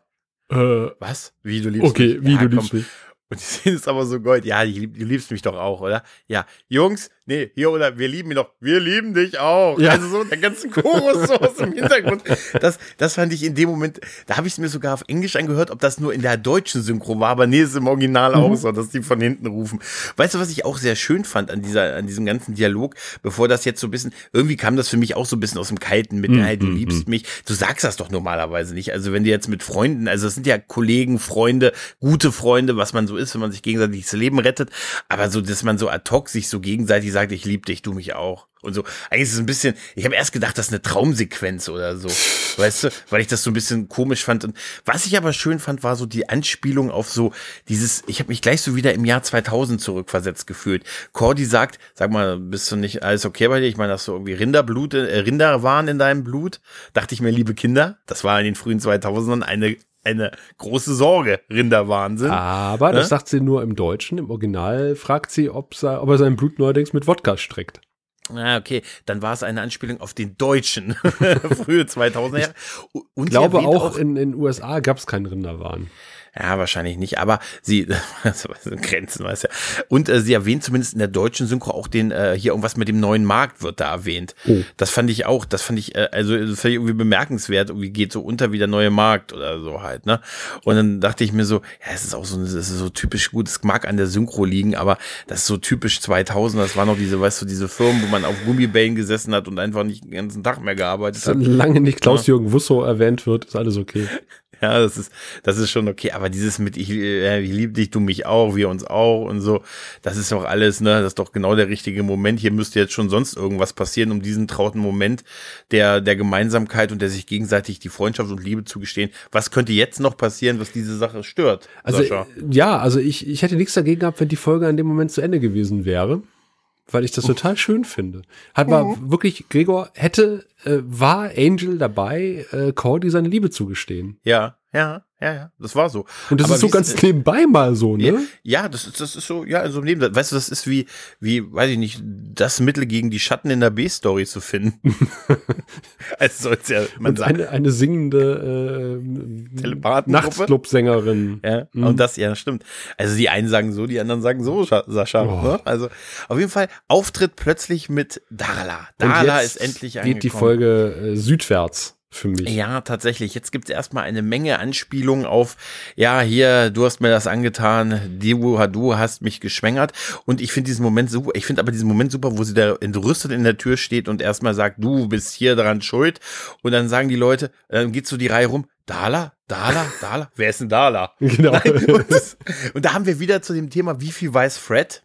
Äh, was? Wie, du liebst okay, mich? Okay, wie, ja, du liebst mich. Und die sehen es aber so gold. Ja, du liebst mich doch auch, oder? Ja, Jungs, nee, hier oder wir lieben ihn doch, wir lieben dich auch. Ja. Also so der ganze Chorus so aus dem Hintergrund. Das, das fand ich in dem Moment, da habe ich es mir sogar auf Englisch angehört, ob das nur in der deutschen Synchro war, aber nee, ist im Original mhm. auch so, dass die von hinten rufen. Weißt du, was ich auch sehr schön fand an dieser, an diesem ganzen Dialog, bevor das jetzt so ein bisschen, irgendwie kam das für mich auch so ein bisschen aus dem Kalten mit, mhm. hey, du liebst mhm. mich. Du sagst das doch normalerweise nicht. Also wenn du jetzt mit Freunden, also es sind ja Kollegen, Freunde, gute Freunde, was man so ist, wenn man sich gegenseitig das Leben rettet, aber so, dass man so ad hoc sich so gegenseitig sagt, ich liebe dich, du mich auch. Und so, eigentlich ist es ein bisschen, ich habe erst gedacht, das ist eine Traumsequenz oder so, weißt du, weil ich das so ein bisschen komisch fand. Und was ich aber schön fand, war so die Anspielung auf so dieses, ich habe mich gleich so wieder im Jahr 2000 zurückversetzt gefühlt. Cordy sagt, sag mal, bist du nicht alles okay bei dir? Ich meine, dass du irgendwie Rinderblut, äh, Rinder waren in deinem Blut. Dachte ich mir, liebe Kinder, das war in den frühen 2000ern eine eine große Sorge, Rinderwahnsinn. Aber das sagt sie nur im Deutschen. Im Original fragt sie, ob, ob er sein Blut neuerdings mit Wodka streckt. Ah, okay. Dann war es eine Anspielung auf den Deutschen. Frühe 2000er Jahre. Und ich glaube auch, auch in den USA gab es keinen Rinderwahn. Ja, wahrscheinlich nicht, aber sie, Grenzen, weißt du. Und äh, sie erwähnt zumindest in der deutschen Synchro auch den, äh, hier irgendwas mit dem neuen Markt wird da erwähnt. Oh. Das fand ich auch, das fand ich, äh, also das fand ich irgendwie bemerkenswert, irgendwie geht so unter wie der neue Markt oder so halt, ne? Und dann dachte ich mir so, ja, es ist auch so, das ist so typisch gut, es mag an der Synchro liegen, aber das ist so typisch 2000, das war noch diese, weißt du, diese Firmen, wo man auf Gummibällen gesessen hat und einfach nicht den ganzen Tag mehr gearbeitet hat. Solange nicht Klaus-Jürgen Wusso erwähnt wird, ist alles okay. Ja, das ist, das ist schon okay. Aber dieses mit ich, ich liebe dich, du mich auch, wir uns auch und so, das ist doch alles, ne? Das ist doch genau der richtige Moment. Hier müsste jetzt schon sonst irgendwas passieren, um diesen trauten Moment der, der Gemeinsamkeit und der sich gegenseitig die Freundschaft und Liebe zugestehen. Was könnte jetzt noch passieren, was diese Sache stört? Also, Sascha? ja, also ich, ich hätte nichts dagegen gehabt, wenn die Folge an dem Moment zu Ende gewesen wäre weil ich das total schön finde. Hat mhm. wirklich, Gregor hätte, äh, war Angel dabei, äh, Cordy seine Liebe zugestehen. Ja, ja, ja, ja, das war so. Und das Aber ist so ganz ist, nebenbei mal so, ne? Ja, ja, das ist, das ist so, ja, so neben, weißt du, das ist wie, wie, weiß ich nicht, das Mittel gegen die Schatten in der B-Story zu finden. also soll's ja, man sagt. Eine, eine singende äh, Nachtclub-Sängerin. Ja, mhm. und das, ja, stimmt. Also die einen sagen so, die anderen sagen so, Sascha. Oh. Ne? Also auf jeden Fall Auftritt plötzlich mit Darla. Darla ist endlich angekommen. geht die Folge äh, südwärts für mich. Ja, tatsächlich. Jetzt gibt es erstmal eine Menge Anspielungen auf, ja, hier, du hast mir das angetan, du, du hast mich geschwängert. Und ich finde diesen Moment super, ich finde aber diesen Moment super, wo sie da entrüstet in der Tür steht und erstmal sagt, du bist hier daran schuld. Und dann sagen die Leute, dann geht so die Reihe rum, Dala, Dala, Dala, wer ist denn Dala? Genau. Nein, und, und da haben wir wieder zu dem Thema, wie viel weiß Fred?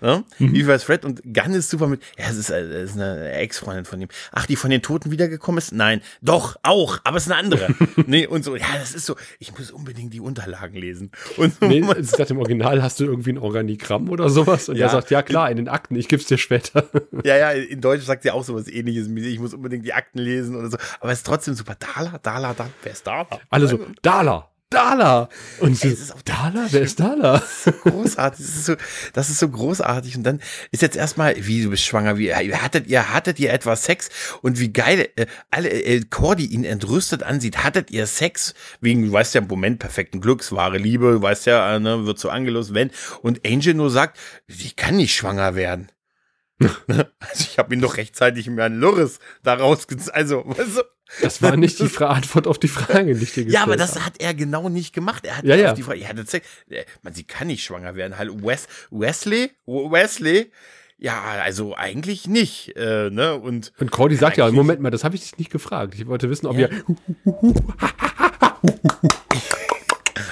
Ne? Mhm. Wie weiß Fred und Gunn ist super mit, ja, es ist, es ist eine Ex-Freundin von ihm. Ach, die von den Toten wiedergekommen ist? Nein. Doch, auch, aber es ist eine andere. nee, und so, ja, das ist so, ich muss unbedingt die Unterlagen lesen. Und so nee, ich dachte, im Original hast du irgendwie ein Organigramm oder sowas und ja. er sagt, ja klar, in den Akten, ich gib's dir später. ja, ja, in Deutsch sagt sie auch sowas ähnliches, ich muss unbedingt die Akten lesen oder so, aber es ist trotzdem super. Dala, Dala, Dala, wer ist Dala? Alle so, Dala, Dala. Und so, Dala? Wer ist Dala? Das ist so großartig. Das ist so, das ist so großartig. Und dann ist jetzt erstmal, wie du bist schwanger, wie hattet ihr, hattet ihr etwas Sex? Und wie geil, äh, alle, äh, Cordy ihn entrüstet ansieht. Hattet ihr Sex? Wegen, du weißt ja, im Moment perfekten Glücks, wahre Liebe, du weißt ja, äh, ne, wird so angelost, wenn. Und Angel nur sagt, die kann nicht schwanger werden. also ich habe ihn doch rechtzeitig mir ein Lurris daraus, also, weißt du, das war nicht die Antwort auf die Frage, die ich dir gestellt Ja, aber das habe. hat er genau nicht gemacht. Er hat ja, ja. die Frage, hat gesagt, äh, man, sie kann nicht schwanger werden. Halt, Wes, Wesley, Wesley, ja, also eigentlich nicht, äh, ne? Und, und Cody sagt ja, Moment mal, das habe ich dich nicht gefragt. Ich wollte wissen, ob ja. ihr.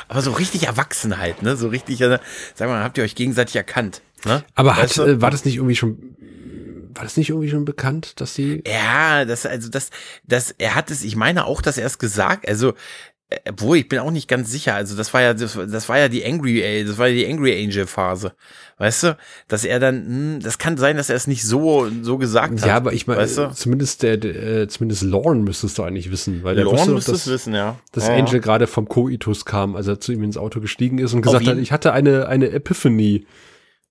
aber so richtig Erwachsenheit, ne? So richtig, äh, sag mal, habt ihr euch gegenseitig erkannt? Ne? Aber hat, äh, war das nicht irgendwie schon war das nicht irgendwie schon bekannt, dass sie. Ja, das, also das, das, er hat es, ich meine auch, dass er es gesagt, also, äh, obwohl, ich bin auch nicht ganz sicher. Also, das war ja, das, das war ja die Angry, äh, das war ja die Angry Angel Phase. Weißt du? Dass er dann, hm, das kann sein, dass er es nicht so, so gesagt hat. Ja, aber ich meine, weißt du? zumindest der, äh, zumindest Lorne müsstest du eigentlich wissen, weil der Lorne wusste, müsste es wissen, ja. Dass ja, Angel gerade vom Koitus kam, als er zu ihm ins Auto gestiegen ist und gesagt hat, ich hatte eine, eine Epiphany.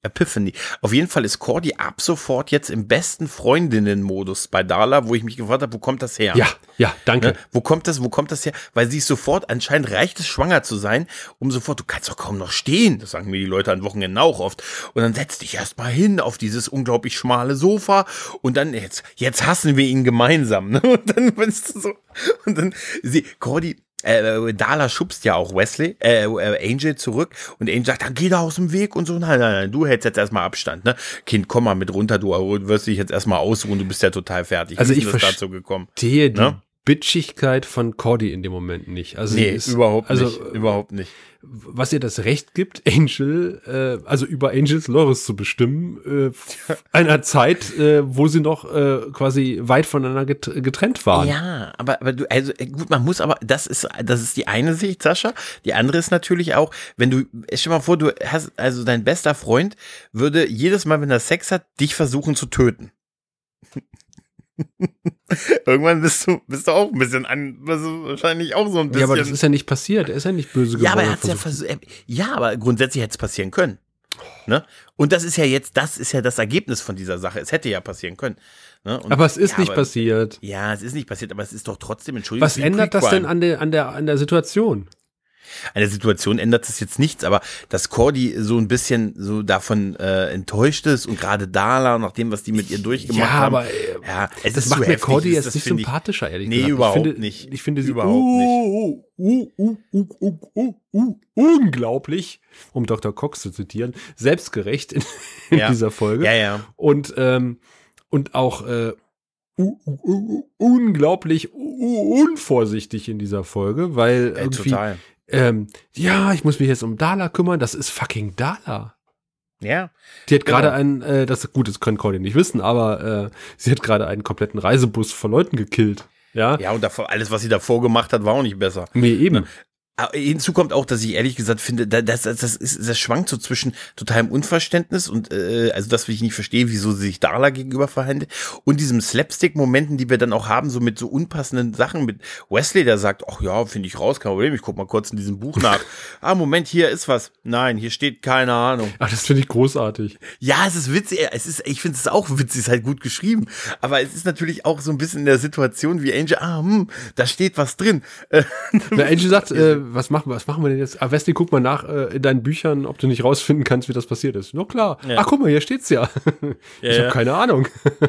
Epiphany. Auf jeden Fall ist Cordy ab sofort jetzt im besten Freundinnen-Modus bei Darla, wo ich mich gefragt habe, wo kommt das her? Ja, ja, danke. Ne? Wo kommt das, wo kommt das her? Weil sie ist sofort, anscheinend reicht es, schwanger zu sein, um sofort, du kannst doch kaum noch stehen. Das sagen mir die Leute an Wochenenden auch oft. Und dann setz dich erstmal hin auf dieses unglaublich schmale Sofa und dann, jetzt, jetzt hassen wir ihn gemeinsam. Ne? Und dann, wenn du so, und dann, sie, Cordy, äh, Dala schubst ja auch Wesley, äh, äh, Angel zurück und Angel sagt, dann geh da aus dem Weg und so. Nein, nein, nein, du hältst jetzt erstmal Abstand, ne? Kind, komm mal mit runter, du wirst dich jetzt erstmal ausruhen, du bist ja total fertig. Also ich dazu gekommen. verstehe die ne? Bitchigkeit von Cordy in dem Moment nicht. Also nee, ist, überhaupt also, nicht. Überhaupt nicht. Was ihr das Recht gibt, Angel, äh, also über Angels Loris zu bestimmen, äh, einer Zeit, äh, wo sie noch äh, quasi weit voneinander getrennt waren. Ja, aber, aber du, also äh, gut, man muss aber, das ist, das ist die eine Sicht, Sascha. Die andere ist natürlich auch, wenn du, stell mal vor, du hast, also dein bester Freund würde jedes Mal, wenn er Sex hat, dich versuchen zu töten. Irgendwann bist du, bist du auch ein bisschen an, wahrscheinlich auch so ein bisschen. Ja, aber das ist ja nicht passiert. Er ist ja nicht böse geworden. Ja, aber er hat ja versucht. Ja, aber grundsätzlich hätte es passieren können. Ne? Und das ist ja jetzt, das ist ja das Ergebnis von dieser Sache. Es hätte ja passieren können. Ne? aber es ist ja, nicht aber, passiert. Ja, es ist nicht passiert, aber es ist doch trotzdem, Entschuldigung. Was ändert das denn an der, an der, an der Situation? An der Situation ändert es jetzt nichts, aber dass Cordy so ein bisschen so davon äh, enttäuscht ist und gerade Dala, nach dem, was die mit ihr durchgemacht ja, haben. Aber, äh, ja, es das ist macht mir Cordy jetzt nicht sympathischer, ehrlich nee, gesagt. Nee, überhaupt ich finde, nicht. Ich finde sie überhaupt uh, uh, uh, uh, unglaublich, um Dr. Cox zu zitieren, selbstgerecht in, in ja. dieser Folge. Ja, ja. Und, ähm, und auch äh, unglaublich unvorsichtig in dieser Folge, weil Ey, irgendwie total ähm, ja, ich muss mich jetzt um Dala kümmern, das ist fucking Dala. Ja. Die hat gerade genau. einen, äh, das gut, das können Cordy nicht wissen, aber äh, sie hat gerade einen kompletten Reisebus von Leuten gekillt. Ja, ja und davor, alles, was sie davor gemacht hat, war auch nicht besser. Nee, eben. Ah, hinzu kommt auch, dass ich ehrlich gesagt finde, das, das, das, ist, das schwankt so zwischen totalem Unverständnis und äh, also das, ich nicht verstehe, wieso sie sich Darla gegenüber verhandelt und diesem Slapstick-Momenten, die wir dann auch haben, so mit so unpassenden Sachen mit Wesley, der sagt, ach ja, finde ich raus, kein Problem, ich guck mal kurz in diesem Buch nach. ah, Moment, hier ist was. Nein, hier steht keine Ahnung. Ach, das finde ich großartig. Ja, es ist witzig, es ist, ich finde es auch witzig, es ist halt gut geschrieben, aber es ist natürlich auch so ein bisschen in der Situation wie Angel, ah, hm, da steht was drin. Der Angel sagt, äh, was machen wir, was machen wir denn jetzt? Ah, Wesley, guck mal nach äh, in deinen Büchern, ob du nicht rausfinden kannst, wie das passiert ist. No klar. Ja. Ach, guck mal, hier steht's ja. ja ich habe keine Ahnung.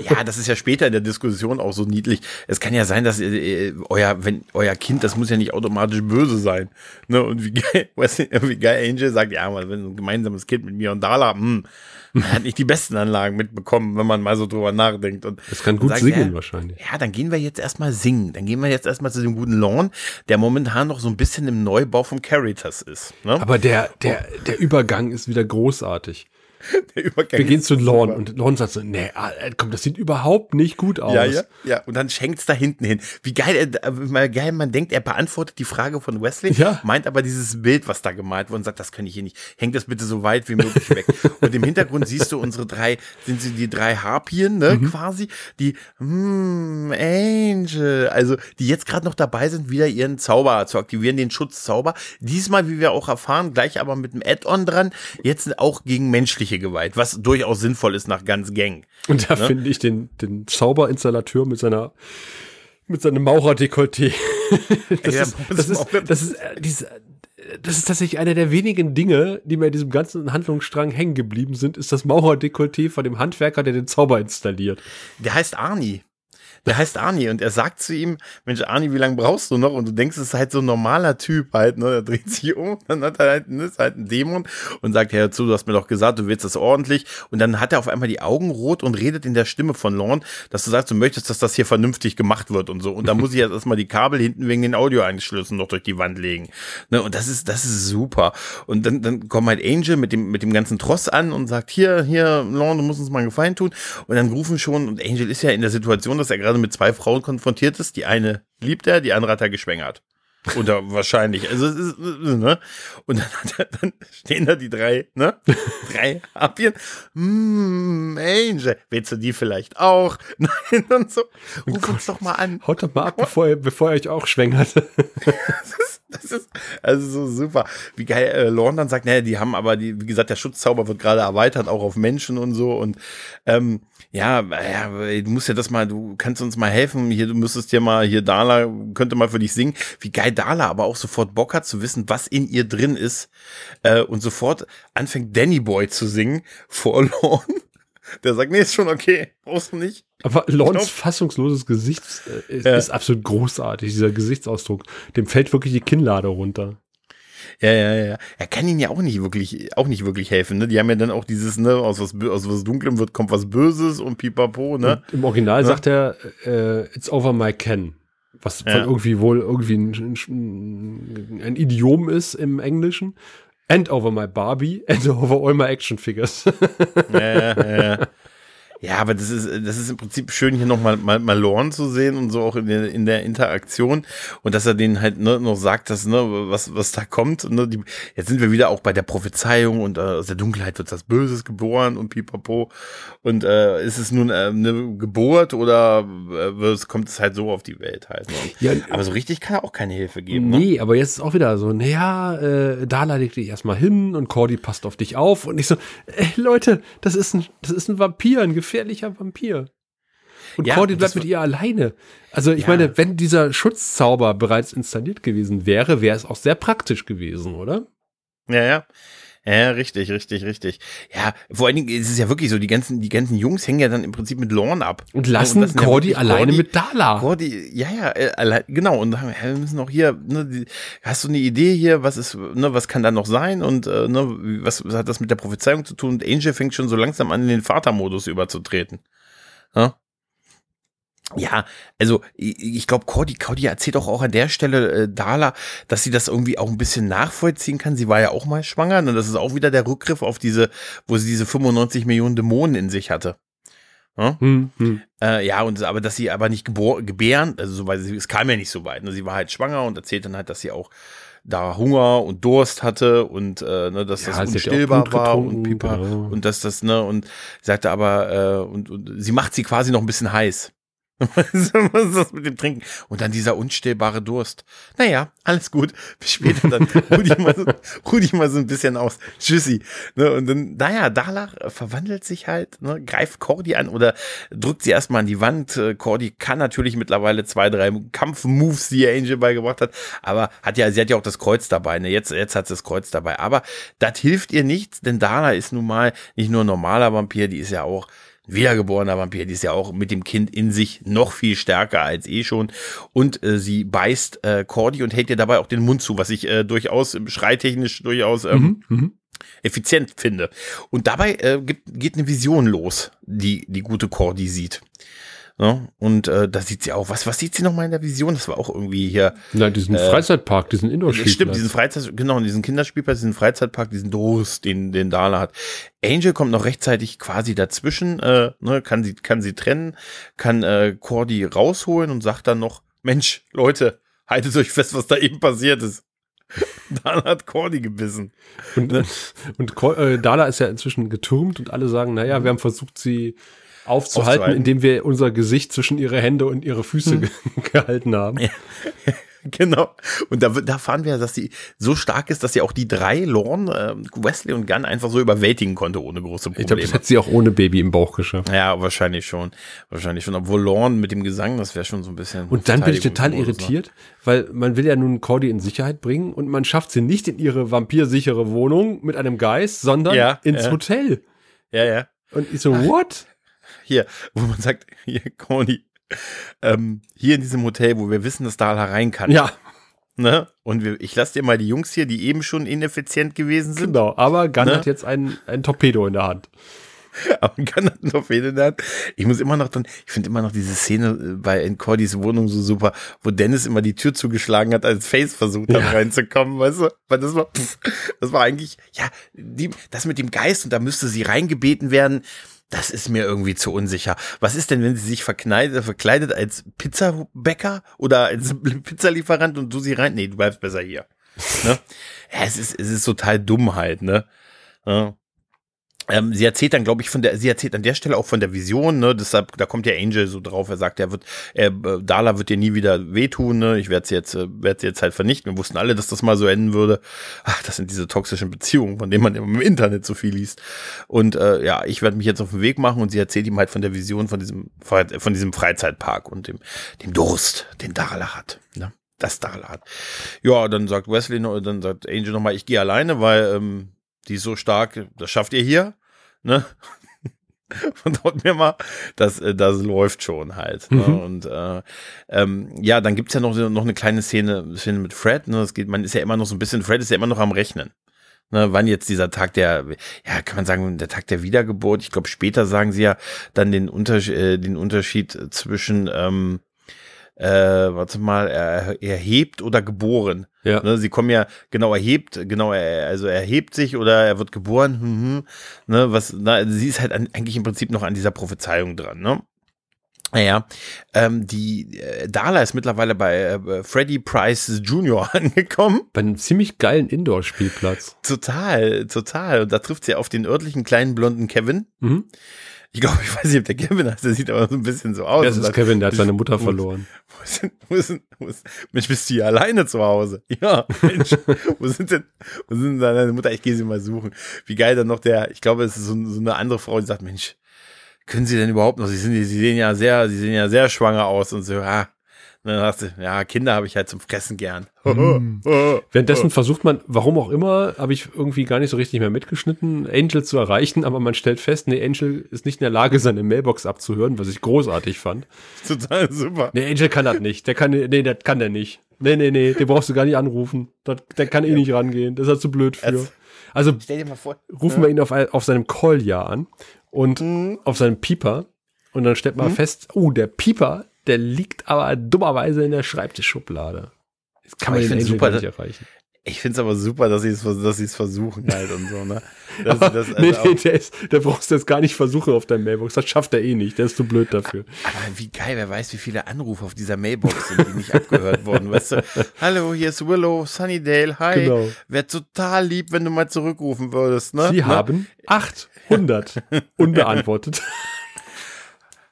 ja, das ist ja später in der Diskussion auch so niedlich. Es kann ja sein, dass äh, euer, wenn euer Kind, das muss ja nicht automatisch böse sein. Ne? Und wie geil, Wesley, wie geil Angel sagt, ja, mal, wenn ein gemeinsames Kind mit mir und Dala, hm, man hat nicht die besten Anlagen mitbekommen, wenn man mal so drüber nachdenkt. Und das kann gut sagt, singen ja, wahrscheinlich. Ja, dann gehen wir jetzt erstmal singen. Dann gehen wir jetzt erstmal zu dem guten Lawn, der momentan noch so ein bisschen im Neubau vom Caritas ist. Ne? Aber der, der, der Übergang ist wieder großartig. Wir gehen zu Lorne und Lorne sagt so, nee, ah, äh, komm, das sieht überhaupt nicht gut aus. Ja, ja, ja. Und dann schenkt's da hinten hin. Wie geil, äh, geil man denkt, er beantwortet die Frage von Wesley, ja. meint aber dieses Bild, was da gemalt wurde und sagt, das kann ich hier nicht. Hängt das bitte so weit wie möglich weg. und im Hintergrund siehst du unsere drei, sind sie die drei Harpien, ne, mhm. quasi, die, hm, Angel, also, die jetzt gerade noch dabei sind, wieder ihren Zauber zu aktivieren, den Schutzzauber. Diesmal, wie wir auch erfahren, gleich aber mit einem Add-on dran, jetzt auch gegen menschliche Gewalt, was durchaus sinnvoll ist nach ganz Gang. Und da ne? finde ich den, den Zauberinstallateur mit seiner mit seinem Maurer-Dekolleté. das, ja, ist, das, ist, das, ist, äh, diese, das ist tatsächlich einer der wenigen Dinge, die mir in diesem ganzen Handlungsstrang hängen geblieben sind, ist das Maurer-Dekolleté von dem Handwerker, der den Zauber installiert. Der heißt Arnie. Der heißt Arnie und er sagt zu ihm, Mensch, Arnie, wie lange brauchst du noch? Und du denkst, es ist halt so ein normaler Typ halt, ne? Er dreht sich um, dann hat er halt, ne, ist halt ein Dämon und sagt, hör zu, du hast mir doch gesagt, du willst das ordentlich. Und dann hat er auf einmal die Augen rot und redet in der Stimme von Lorne, dass du sagst, du möchtest, dass das hier vernünftig gemacht wird und so. Und da muss ich jetzt erstmal die Kabel hinten wegen den Audioeinschlüssen noch durch die Wand legen. Ne? Und das ist, das ist super. Und dann, dann kommt halt Angel mit dem, mit dem ganzen Tross an und sagt, hier, hier, Lorne, du musst uns mal einen Gefallen tun. Und dann rufen schon, und Angel ist ja in der Situation, dass er gerade mit zwei Frauen konfrontiert ist. Die eine liebt er, die andere hat er geschwängert. Oder wahrscheinlich. Also es ist, ne? Und dann, dann, stehen da die drei, ne? Drei Harpien. Mm, Angel. Willst du die vielleicht auch? Nein, und so. Ruf uns doch mal an. Haut doch mal ab, bevor ihr, bevor ihr euch auch schwängert. das ist, das ist also so super. Wie geil äh, Lorne dann sagt, naja, die haben aber, die, wie gesagt, der Schutzzauber wird gerade erweitert, auch auf Menschen und so. Und ähm, ja, ja, du musst ja das mal, du kannst uns mal helfen. Hier, du müsstest dir mal, hier Dala könnte mal für dich singen. Wie geil Dala aber auch sofort Bock hat zu wissen, was in ihr drin ist. Äh, und sofort anfängt Danny Boy zu singen vor Lorne. Der sagt, nee, ist schon okay, brauchst du nicht. Aber Lorns fassungsloses Gesicht äh, ist, ja. ist absolut großartig, dieser Gesichtsausdruck. Dem fällt wirklich die Kinnlade runter. Ja, ja, ja. Er kann ihnen ja auch nicht wirklich, auch nicht wirklich helfen. Ne? Die haben ja dann auch dieses, ne, aus was, aus was Dunklem wird, kommt was Böses und pipapo, ne? Und Im Original ja? sagt er, äh, it's over my Ken. Was ja. von irgendwie wohl irgendwie ein, ein, ein Idiom ist im Englischen. And over my Barbie and over all my action figures. ja, ja, ja. Ja, aber das ist, das ist im Prinzip schön, hier nochmal mal, mal Lorne zu sehen und so auch in der, in der Interaktion und dass er denen halt ne, noch sagt, dass, ne, was, was da kommt. Ne, die, jetzt sind wir wieder auch bei der Prophezeiung und äh, aus der Dunkelheit wird das Böses geboren und pipapo. Und äh, ist es nun äh, eine Geburt oder äh, kommt es halt so auf die Welt halt. Ne? Ja, aber so richtig kann er auch keine Hilfe geben. Ne? Nee, ne? aber jetzt ist auch wieder so, naja, äh, Dala legt dich erstmal hin und Cordy passt auf dich auf und ich so, ey, Leute, das ist ein, das ist ein Vampir, ein gefährlicher Vampir. Und ja, Cordy bleibt mit ihr alleine. Also ich ja. meine, wenn dieser Schutzzauber bereits installiert gewesen wäre, wäre es auch sehr praktisch gewesen, oder? Ja, ja. Ja, richtig, richtig, richtig. Ja, vor allen Dingen ist es ja wirklich so, die ganzen, die ganzen Jungs hängen ja dann im Prinzip mit Lorne ab. Und lassen, und Cordy ja alleine Cordy, mit Dala. Cordy, ja, ja, äh, genau. Und sagen, wir müssen auch hier, ne, die, hast du eine Idee hier, was ist, ne, was kann da noch sein und äh, ne, was, was hat das mit der Prophezeiung zu tun? Und Angel fängt schon so langsam an, in den Vatermodus überzutreten. Ja? Ja, also ich glaube, Cordy, Cordy erzählt auch, auch an der Stelle äh, Dala, dass sie das irgendwie auch ein bisschen nachvollziehen kann. Sie war ja auch mal schwanger und das ist auch wieder der Rückgriff auf diese, wo sie diese 95 Millionen Dämonen in sich hatte. Ja, hm, hm. Äh, ja und aber dass sie aber nicht gebären, also so, sie, es kam ja nicht so weit. Ne? Sie war halt schwanger und erzählt dann halt, dass sie auch da Hunger und Durst hatte und äh, ne, dass ja, das unstillbar war und Pipa ja. und dass das ne und sagte aber äh, und, und sie macht sie quasi noch ein bisschen heiß. Was ist das mit dem Trinken? Und dann dieser unstillbare Durst. Naja, alles gut. Bis später dann ruh dich mal so, ruh dich mal so ein bisschen aus. Tschüssi. Ne, und dann, naja, Dalach verwandelt sich halt, ne, greift Cordy an oder drückt sie erstmal an die Wand. Äh, Cordy kann natürlich mittlerweile zwei, drei Kampfmoves, die Angel beigebracht hat, aber hat ja, sie hat ja auch das Kreuz dabei. Ne? Jetzt, jetzt hat sie das Kreuz dabei. Aber das hilft ihr nichts, denn Dala ist nun mal nicht nur ein normaler Vampir, die ist ja auch wiedergeborener Vampir, die ist ja auch mit dem Kind in sich noch viel stärker als eh schon. Und äh, sie beißt äh, Cordy und hält ihr dabei auch den Mund zu, was ich äh, durchaus schreitechnisch durchaus ähm, mhm, mhm, effizient finde. Und dabei äh, gibt, geht eine Vision los, die die gute Cordy sieht. Ne? Und äh, da sieht sie auch, was, was sieht sie noch mal in der Vision? Das war auch irgendwie hier. Nein, diesen äh, Freizeitpark, diesen Indoor-Spielplatz. Stimmt, diesen Freizeit, genau, diesen Kinderspielplatz, diesen Freizeitpark, diesen Durst, den, den Dala hat. Angel kommt noch rechtzeitig quasi dazwischen, äh, ne, kann sie, kann sie trennen, kann äh, Cordy rausholen und sagt dann noch, Mensch, Leute, haltet euch fest, was da eben passiert ist. Dala hat Cordy gebissen. Und, ne? und äh, Dala ist ja inzwischen getürmt und alle sagen, naja, wir haben versucht, sie aufzuhalten, aufzuhalten, indem wir unser Gesicht zwischen ihre Hände und ihre Füße hm. gehalten haben. Ja. Genau. Und da, da fahren wir, dass sie so stark ist, dass sie auch die drei, Lorne, äh, Wesley und Gunn, einfach so überwältigen konnte, ohne große Probleme. Ich glaube, das hätte sie auch ohne Baby im Bauch geschafft. Ja, wahrscheinlich schon. Wahrscheinlich schon. Obwohl Lorne mit dem Gesang, das wäre schon so ein bisschen. Und dann bin ich total irritiert, weil man will ja nun Cordy in Sicherheit bringen und man schafft sie nicht in ihre vampirsichere Wohnung mit einem Geist, sondern ja, ins ja. Hotel. Ja, ja. Und ich so, what? Hier, wo man sagt, hier, Conny, ähm, hier in diesem Hotel, wo wir wissen, dass Dala rein kann. Ja. Ne? Und wir, ich lasse dir mal die Jungs hier, die eben schon ineffizient gewesen sind. Genau, aber Gunn ne? hat jetzt ein, ein Torpedo in der Hand. Aber Gunn hat ein Torpedo in der Hand. Ich muss immer noch dann, ich finde immer noch diese Szene äh, bei in Cordys Wohnung so super, wo Dennis immer die Tür zugeschlagen hat, als Face versucht hat ja. reinzukommen, weißt du? Weil das war, pff, das war eigentlich, ja, die, das mit dem Geist und da müsste sie reingebeten werden das ist mir irgendwie zu unsicher. Was ist denn, wenn sie sich verkleidet, verkleidet als Pizzabäcker oder als Pizzalieferant und du sie rein? Nee, du bleibst besser hier. ne? ja, es ist, es ist total dumm halt, ne? Ähm, sie erzählt dann, glaube ich, von der, sie erzählt an der Stelle auch von der Vision, ne? Deshalb, da kommt ja Angel so drauf, er sagt, er wird, äh, Dala wird dir nie wieder wehtun, ne? Ich werde sie jetzt, äh, werde sie jetzt halt vernichten. Wir wussten alle, dass das mal so enden würde. Ach, das sind diese toxischen Beziehungen, von denen man im Internet so viel liest. Und äh, ja, ich werde mich jetzt auf den Weg machen und sie erzählt ihm halt von der Vision von diesem, von diesem Freizeitpark und dem, dem Durst, den Dala hat. Ne? Das Dala hat. Ja, dann sagt Wesley, dann sagt Angel nochmal, ich gehe alleine, weil ähm, die ist so stark, das schafft ihr hier, ne? Und dort mir mal, das, äh, das läuft schon halt. Ne? Mhm. Und äh, ähm, ja, dann gibt's ja noch, noch eine kleine Szene, Szene mit Fred. Ne? Das geht, man ist ja immer noch so ein bisschen, Fred ist ja immer noch am Rechnen. Ne, wann jetzt dieser Tag der, ja, kann man sagen, der Tag der Wiedergeburt. Ich glaube, später sagen sie ja dann den, Unterschied, äh, den Unterschied zwischen ähm, äh, warte mal, er, erhebt oder geboren. Ja. Ne, sie kommen ja, genau, erhebt, genau, er, also er hebt sich oder er wird geboren, hm, hm, ne, was, na, sie ist halt an, eigentlich im Prinzip noch an dieser Prophezeiung dran, ne? Naja, ähm, die äh, Dala ist mittlerweile bei äh, Freddie Price Jr. angekommen. Bei einem ziemlich geilen Indoor-Spielplatz. Total, total. Und da trifft sie auf den örtlichen kleinen blonden Kevin. Mhm. Ich glaube, ich weiß nicht, ob der Kevin heißt, der sieht aber so ein bisschen so aus. Das ist Kevin, der hat seine Mutter verloren. Wo sind, wo sind, wo ist, Mensch, bist du hier alleine zu Hause? Ja, Mensch, wo sind denn, wo sind denn deine Mutter? Ich gehe sie mal suchen. Wie geil dann noch der, ich glaube, es ist so, so eine andere Frau, die sagt, Mensch, können Sie denn überhaupt noch? Sie sind, Sie sehen ja sehr, Sie sehen ja sehr schwanger aus und so, ah, dann sagst du, ja, Kinder habe ich halt zum Fressen gern. Mhm. Währenddessen versucht man, warum auch immer, habe ich irgendwie gar nicht so richtig mehr mitgeschnitten, Angel zu erreichen, aber man stellt fest, nee, Angel ist nicht in der Lage, seine Mailbox abzuhören, was ich großartig fand. Total super. Nee, Angel kann das nicht. Der kann, nee, das kann der nicht. Nee, nee, nee, den brauchst du gar nicht anrufen. Das, der kann eh nicht rangehen. Das ist halt zu blöd für. Also, dir mal vor. rufen wir ihn auf, auf seinem Call-Jahr an und mhm. auf seinem Pieper. Und dann stellt man mhm. fest, oh, der Pieper der liegt aber dummerweise in der Schreibtischschublade. Das kann man den super, nicht erreichen. Ich finde es aber super, dass sie es dass versuchen halt und so, ne? Das, aber, das, also nee, nee, der, ist, der brauchst du jetzt gar nicht versuchen auf deinem Mailbox. Das schafft er eh nicht. Der ist zu blöd dafür. Aber wie geil, wer weiß, wie viele Anrufe auf dieser Mailbox sind, die nicht abgehört wurden. Weißt du, hallo, hier ist Willow, Sunnydale, hi. Genau. Wäre total lieb, wenn du mal zurückrufen würdest, ne? Sie ne? haben 800 unbeantwortet.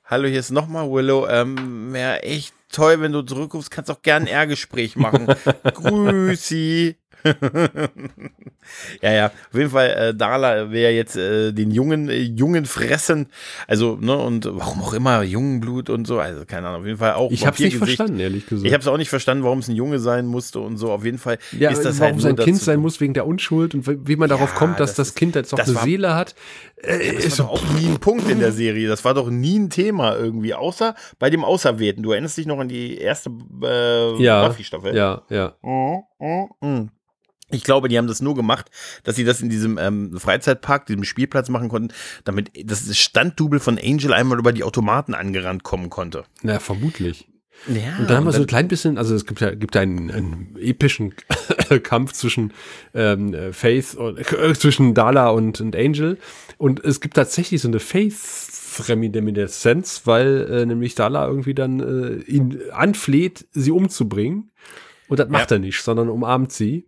Hallo, hier ist nochmal Willow. Ähm, Wäre echt toll, wenn du zurückrufst. Kannst auch gern ein R-Gespräch machen. Grüßi. ja, ja, auf jeden Fall, äh, Dala will ja jetzt äh, den Jungen, äh, Jungen fressen. Also, ne, und warum auch immer, Jungenblut und so. Also, keine Ahnung, auf jeden Fall auch. Ich hab's nicht verstanden, ehrlich gesagt. Ich hab's auch nicht verstanden, warum es ein Junge sein musste und so. Auf jeden Fall ja, ist das warum halt. Warum sein Kind sein muss wegen der Unschuld und wie man darauf ja, kommt, dass das, das Kind jetzt auch eine war, Seele hat. Äh, ist doch auch nie ein Punkt in der Serie. Das war doch nie ein Thema irgendwie, außer bei dem Auserwählten. Du erinnerst dich noch an die erste äh, ja, Buffy-Staffel? Ja, ja. Mhm, mh, mh. Ich glaube, die haben das nur gemacht, dass sie das in diesem ähm, Freizeitpark, diesem Spielplatz machen konnten, damit das Standdubel von Angel einmal über die Automaten angerannt kommen konnte. Na, vermutlich. Ja, und dann haben wir so ein klein bisschen, also es gibt ja gibt einen, einen epischen Kampf zwischen ähm, Faith und äh, zwischen Dala und, und Angel. Und es gibt tatsächlich so eine Faith Reminiszenz, weil äh, nämlich Dala irgendwie dann äh, ihn anfleht, sie umzubringen. Und das macht ja. er nicht, sondern umarmt sie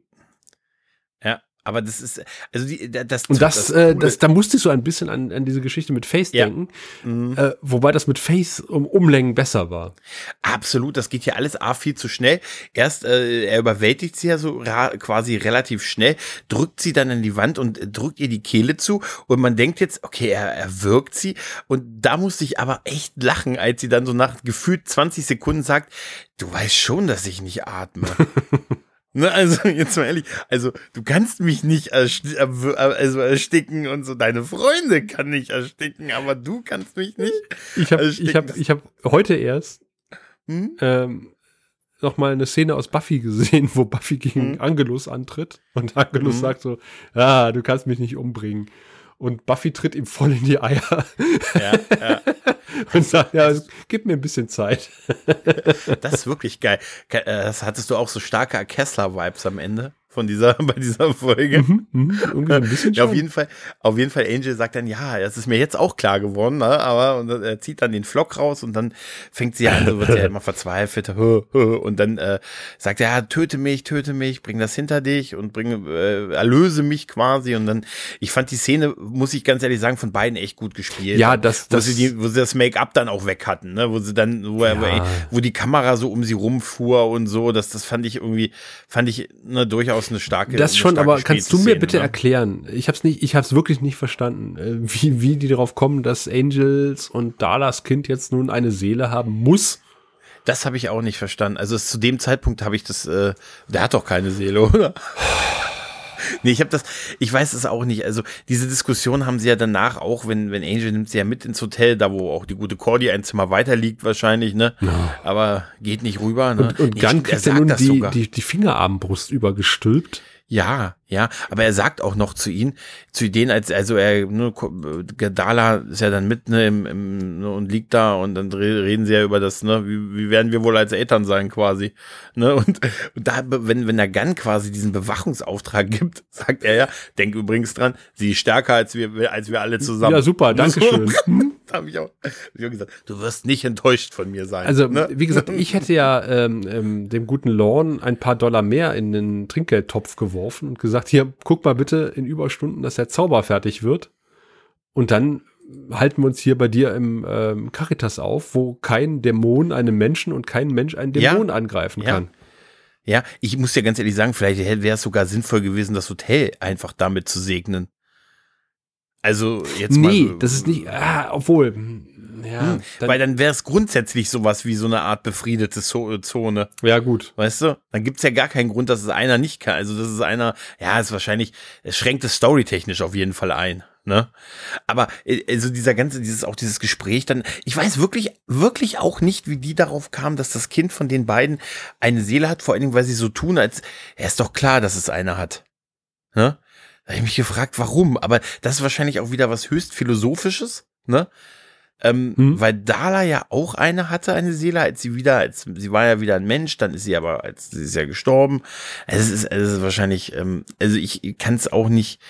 aber das ist, also die, das. Und das, das, äh, das da musste ich so ein bisschen an, an diese Geschichte mit Face ja. denken, mhm. äh, wobei das mit Face um Umlängen besser war. Absolut, das geht hier alles A viel zu schnell. Erst, äh, er überwältigt sie ja so quasi relativ schnell, drückt sie dann an die Wand und drückt ihr die Kehle zu und man denkt jetzt, okay, er, er wirkt sie und da musste ich aber echt lachen, als sie dann so nach gefühlt 20 Sekunden sagt, du weißt schon, dass ich nicht atme. Ne, also jetzt mal ehrlich, also du kannst mich nicht erst also ersticken und so, deine Freunde kann ich ersticken, aber du kannst mich nicht. Ich habe ich hab, ich hab heute erst hm? ähm, noch mal eine Szene aus Buffy gesehen, wo Buffy gegen hm? Angelus antritt und Angelus hm? sagt so, ah, du kannst mich nicht umbringen. Und Buffy tritt ihm voll in die Eier. Ja, ja. und sagt, ja, gib mir ein bisschen Zeit. das ist wirklich geil. Äh, das hattest du auch so starke Kessler-Vibes am Ende von dieser, bei dieser Folge. Mhm, mh, ein bisschen ja, auf jeden Fall, auf jeden Fall, Angel sagt dann, ja, das ist mir jetzt auch klar geworden, ne? aber und er zieht dann den Flock raus und dann fängt sie an, so wird ja immer verzweifelt, und dann äh, sagt er, ja, töte mich, töte mich, bring das hinter dich und bring, äh, erlöse mich quasi und dann, ich fand die Szene, muss ich ganz ehrlich sagen, von beiden echt gut gespielt. Ja, das, das, wo sie, die, wo sie das Make-up dann auch weg hatten, ne? wo sie dann, wo, ja. wo die Kamera so um sie rumfuhr und so, das, das fand ich irgendwie, fand ich ne, durchaus durchaus eine starke. Das schon, starke aber kannst du mir bitte ne? erklären? Ich habe es nicht, ich habe es wirklich nicht verstanden, äh, wie wie die darauf kommen, dass Angels und Dalas Kind jetzt nun eine Seele haben muss. Das habe ich auch nicht verstanden. Also zu dem Zeitpunkt habe ich das, äh, der hat doch keine Seele, oder? nee, ich habe das, ich weiß es auch nicht. Also diese Diskussion haben sie ja danach auch, wenn, wenn Angel nimmt sie ja mit ins Hotel, da wo auch die gute Cordy ein Zimmer weiter liegt wahrscheinlich, ne? Ja. Aber geht nicht rüber, ne? Und, und nee, Gunn kriegt ja nun die, die, die Fingerarmbrust übergestülpt. Ja, ja, aber er sagt auch noch zu ihnen, zu denen, als, also er, ne, Gadala ist ja dann mit, ne, im, im, ne, und liegt da und dann reden sie ja über das, ne, wie, wie werden wir wohl als Eltern sein quasi, ne, und, und da, wenn, wenn der Gun quasi diesen Bewachungsauftrag gibt, sagt er ja, denk übrigens dran, sie ist stärker als wir, als wir alle zusammen. Ja, super, danke schön. da habe ich auch, hab ich auch gesagt, du wirst nicht enttäuscht von mir sein. Also, ne? wie gesagt, ich hätte ja ähm, ähm, dem guten Lorne ein paar Dollar mehr in den Trinkgeldtopf geworfen und gesagt, hier, guck mal bitte in Überstunden, dass der Zauber fertig wird. Und dann halten wir uns hier bei dir im ähm, Caritas auf, wo kein Dämon einen Menschen und kein Mensch einen Dämon ja. angreifen kann. Ja. Ja, ich muss dir ganz ehrlich sagen, vielleicht wäre es sogar sinnvoll gewesen, das Hotel einfach damit zu segnen. Also jetzt nee, mal. Nee, das ist nicht, ah, obwohl, ja, hm, dann, weil dann wäre es grundsätzlich sowas wie so eine Art befriedete Zone. Ja, gut. Weißt du? Dann gibt's ja gar keinen Grund, dass es einer nicht kann. Also, das ist einer, ja, ist wahrscheinlich, es schränkt es storytechnisch auf jeden Fall ein. Ne? Aber äh, also dieser ganze, dieses auch dieses Gespräch dann, ich weiß wirklich, wirklich auch nicht, wie die darauf kam, dass das Kind von den beiden eine Seele hat, vor allen Dingen, weil sie so tun, als er ist doch klar, dass es eine hat. Ne? Da habe ich mich gefragt, warum. Aber das ist wahrscheinlich auch wieder was höchst Philosophisches, ne? Ähm, hm? Weil Dala ja auch eine hatte, eine Seele, als sie wieder, als sie war ja wieder ein Mensch, dann ist sie aber, als sie ist ja gestorben. Es ist, es ist wahrscheinlich, ähm, also ich kann es auch nicht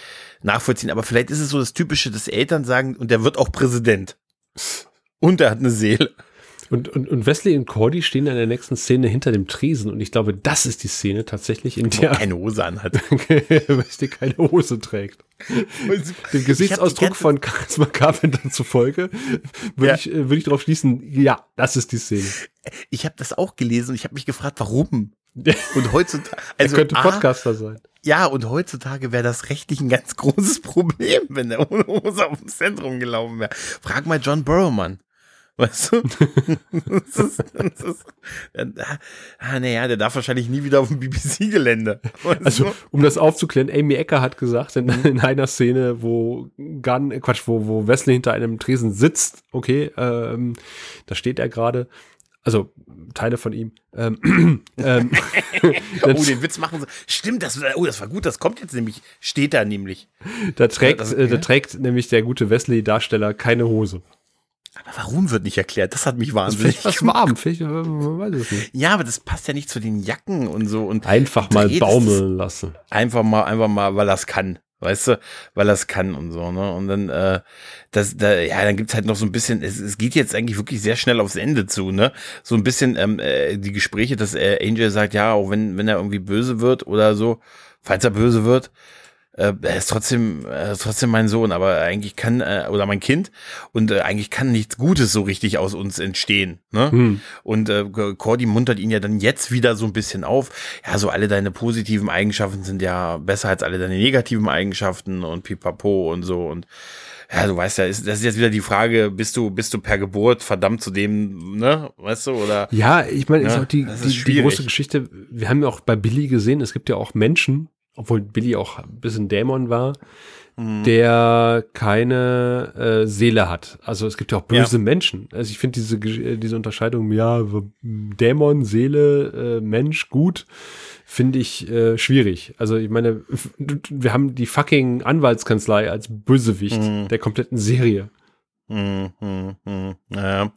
nachvollziehen, aber vielleicht ist es so das Typische, dass Eltern sagen, und der wird auch Präsident. Und er hat eine Seele. Und, und, und Wesley und Cordy stehen in der nächsten Szene hinter dem Tresen und ich glaube, das ist die Szene tatsächlich, in der keine Hose anhat. Wesley keine Hose trägt. Dem Gesichtsausdruck von Charisma Carpenter zufolge würde ja. ich, äh, würde ich darauf schließen, ja, das ist die Szene. Ich habe das auch gelesen und ich habe mich gefragt, warum? Und heutzutage, also er könnte Podcaster A, sein. Ja, und heutzutage wäre das rechtlich ein ganz großes Problem, wenn der ohne Hose auf dem Zentrum gelaufen wäre. Frag mal John Burrowman. Weißt du? das ist, das ist, ah, naja, der darf wahrscheinlich nie wieder auf dem BBC-Gelände. Also, um das aufzuklären, Amy Ecker hat gesagt, in, mhm. in, einer Szene, wo Gunn, Quatsch, wo, wo Wesley hinter einem Tresen sitzt, okay, ähm, da steht er gerade, also Teile von ihm. Ähm, ähm, oh, den Witz machen sie. Stimmt, das, oh, das war gut, das kommt jetzt nämlich, steht da nämlich. Da trägt, das, äh, da trägt nämlich der gute Wesley-Darsteller keine Hose. Aber warum wird nicht erklärt? Das hat mich wahnsinnig. Das warm, vielleicht, weiß ich nicht. Ja, aber das passt ja nicht zu den Jacken und so und einfach mal baumeln lassen. Einfach mal, einfach mal, weil das kann, weißt du, weil das kann und so ne. Und dann, äh, das, da, ja, dann gibt's halt noch so ein bisschen. Es, es geht jetzt eigentlich wirklich sehr schnell aufs Ende zu, ne. So ein bisschen ähm, äh, die Gespräche, dass äh, Angel sagt, ja, auch wenn wenn er irgendwie böse wird oder so, falls er böse wird, äh, er ist trotzdem, er ist trotzdem mein Sohn, aber eigentlich kann, äh, oder mein Kind, und äh, eigentlich kann nichts Gutes so richtig aus uns entstehen. Ne? Hm. Und äh, Cordy muntert ihn ja dann jetzt wieder so ein bisschen auf. Ja, so alle deine positiven Eigenschaften sind ja besser als alle deine negativen Eigenschaften und pipapo und so. Und ja, du weißt ja, ist, das ist jetzt wieder die Frage, bist du, bist du per Geburt verdammt zu dem, ne, weißt du, oder? Ja, ich meine, ist auch die, die, die, große Geschichte, wir haben ja auch bei Billy gesehen, es gibt ja auch Menschen, obwohl Billy auch ein bisschen Dämon war, mhm. der keine äh, Seele hat. Also es gibt ja auch böse ja. Menschen. Also ich finde diese, äh, diese Unterscheidung, ja, Dämon, Seele, äh, Mensch, gut, finde ich äh, schwierig. Also ich meine, wir haben die fucking Anwaltskanzlei als Bösewicht mhm. der kompletten Serie. Hm, hm, hm. Naja.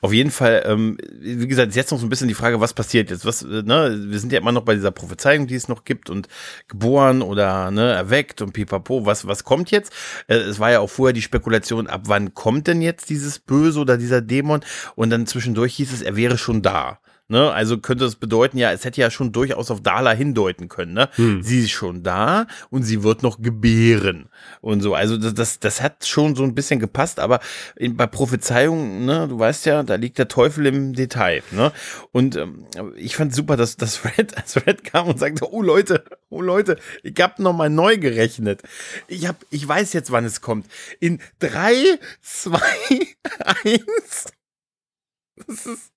Auf jeden Fall, ähm, wie gesagt, jetzt noch so ein bisschen die Frage, was passiert jetzt? Was, äh, ne, wir sind ja immer noch bei dieser Prophezeiung, die es noch gibt und geboren oder ne, erweckt und pipapo, was, was kommt jetzt? Äh, es war ja auch vorher die Spekulation, ab wann kommt denn jetzt dieses Böse oder dieser Dämon? Und dann zwischendurch hieß es, er wäre schon da. Ne? Also könnte es bedeuten, ja, es hätte ja schon durchaus auf Dala hindeuten können. Ne? Hm. Sie ist schon da und sie wird noch gebären und so. Also das, das, das hat schon so ein bisschen gepasst, aber in, bei Prophezeiungen, ne, du weißt ja, da liegt der Teufel im Detail. Ne? Und ähm, ich fand super, dass das Red, als Red kam und sagte, oh Leute, oh Leute, ich hab noch mal neu gerechnet. Ich hab, ich weiß jetzt, wann es kommt. In drei, zwei, eins. Das ist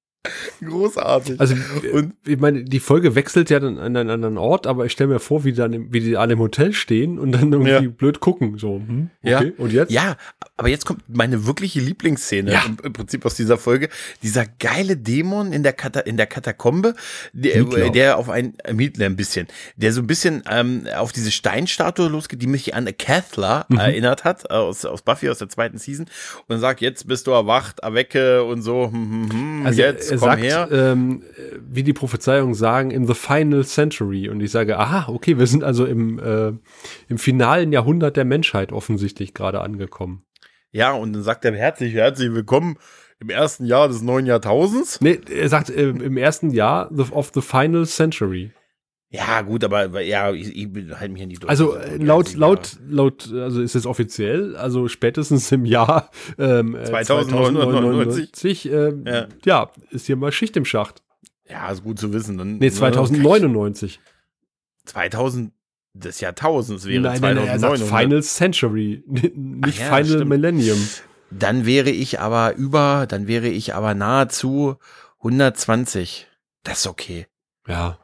Großartig. Also, und ich meine, die Folge wechselt ja dann an einen anderen Ort, aber ich stelle mir vor, wie, dann, wie die alle im Hotel stehen und dann irgendwie ja. blöd gucken. So, hm, okay, ja. und jetzt? Ja, aber jetzt kommt meine wirkliche Lieblingsszene ja. im, im, Prinzip aus dieser Folge. Dieser geile Dämon in der, Kata in der Katakombe, der, der auf ein äh, Mietler ein bisschen, der so ein bisschen ähm, auf diese Steinstatue losgeht, die mich an Cathla mhm. erinnert hat, aus, aus Buffy aus der zweiten Season und sagt, jetzt bist du erwacht, erwecke und so, hm, hm, hm, also jetzt er sagt. Ähm, wie die Prophezeiungen sagen, in the final century. Und ich sage, aha, okay, wir sind also im, äh, im finalen Jahrhundert der Menschheit offensichtlich gerade angekommen. Ja, und dann sagt er herzlich, herzlich willkommen im ersten Jahr des neuen Jahrtausends. Nee, er sagt äh, im ersten Jahr of the final century. Ja, gut, aber ja, ich, ich halte mich an die Deutung. Also äh, laut, laut, laut, also ist es offiziell, also spätestens im Jahr ähm, 2999 äh, ähm, ja. ja. ist hier mal Schicht im Schacht. Ja, ist gut zu wissen. Dann, nee, 2099. 2000 des Jahrtausends wäre nein, 2009. Final Century, nicht ja, Final stimmt. Millennium. Dann wäre ich aber über, dann wäre ich aber nahezu 120. Das ist okay. Ja.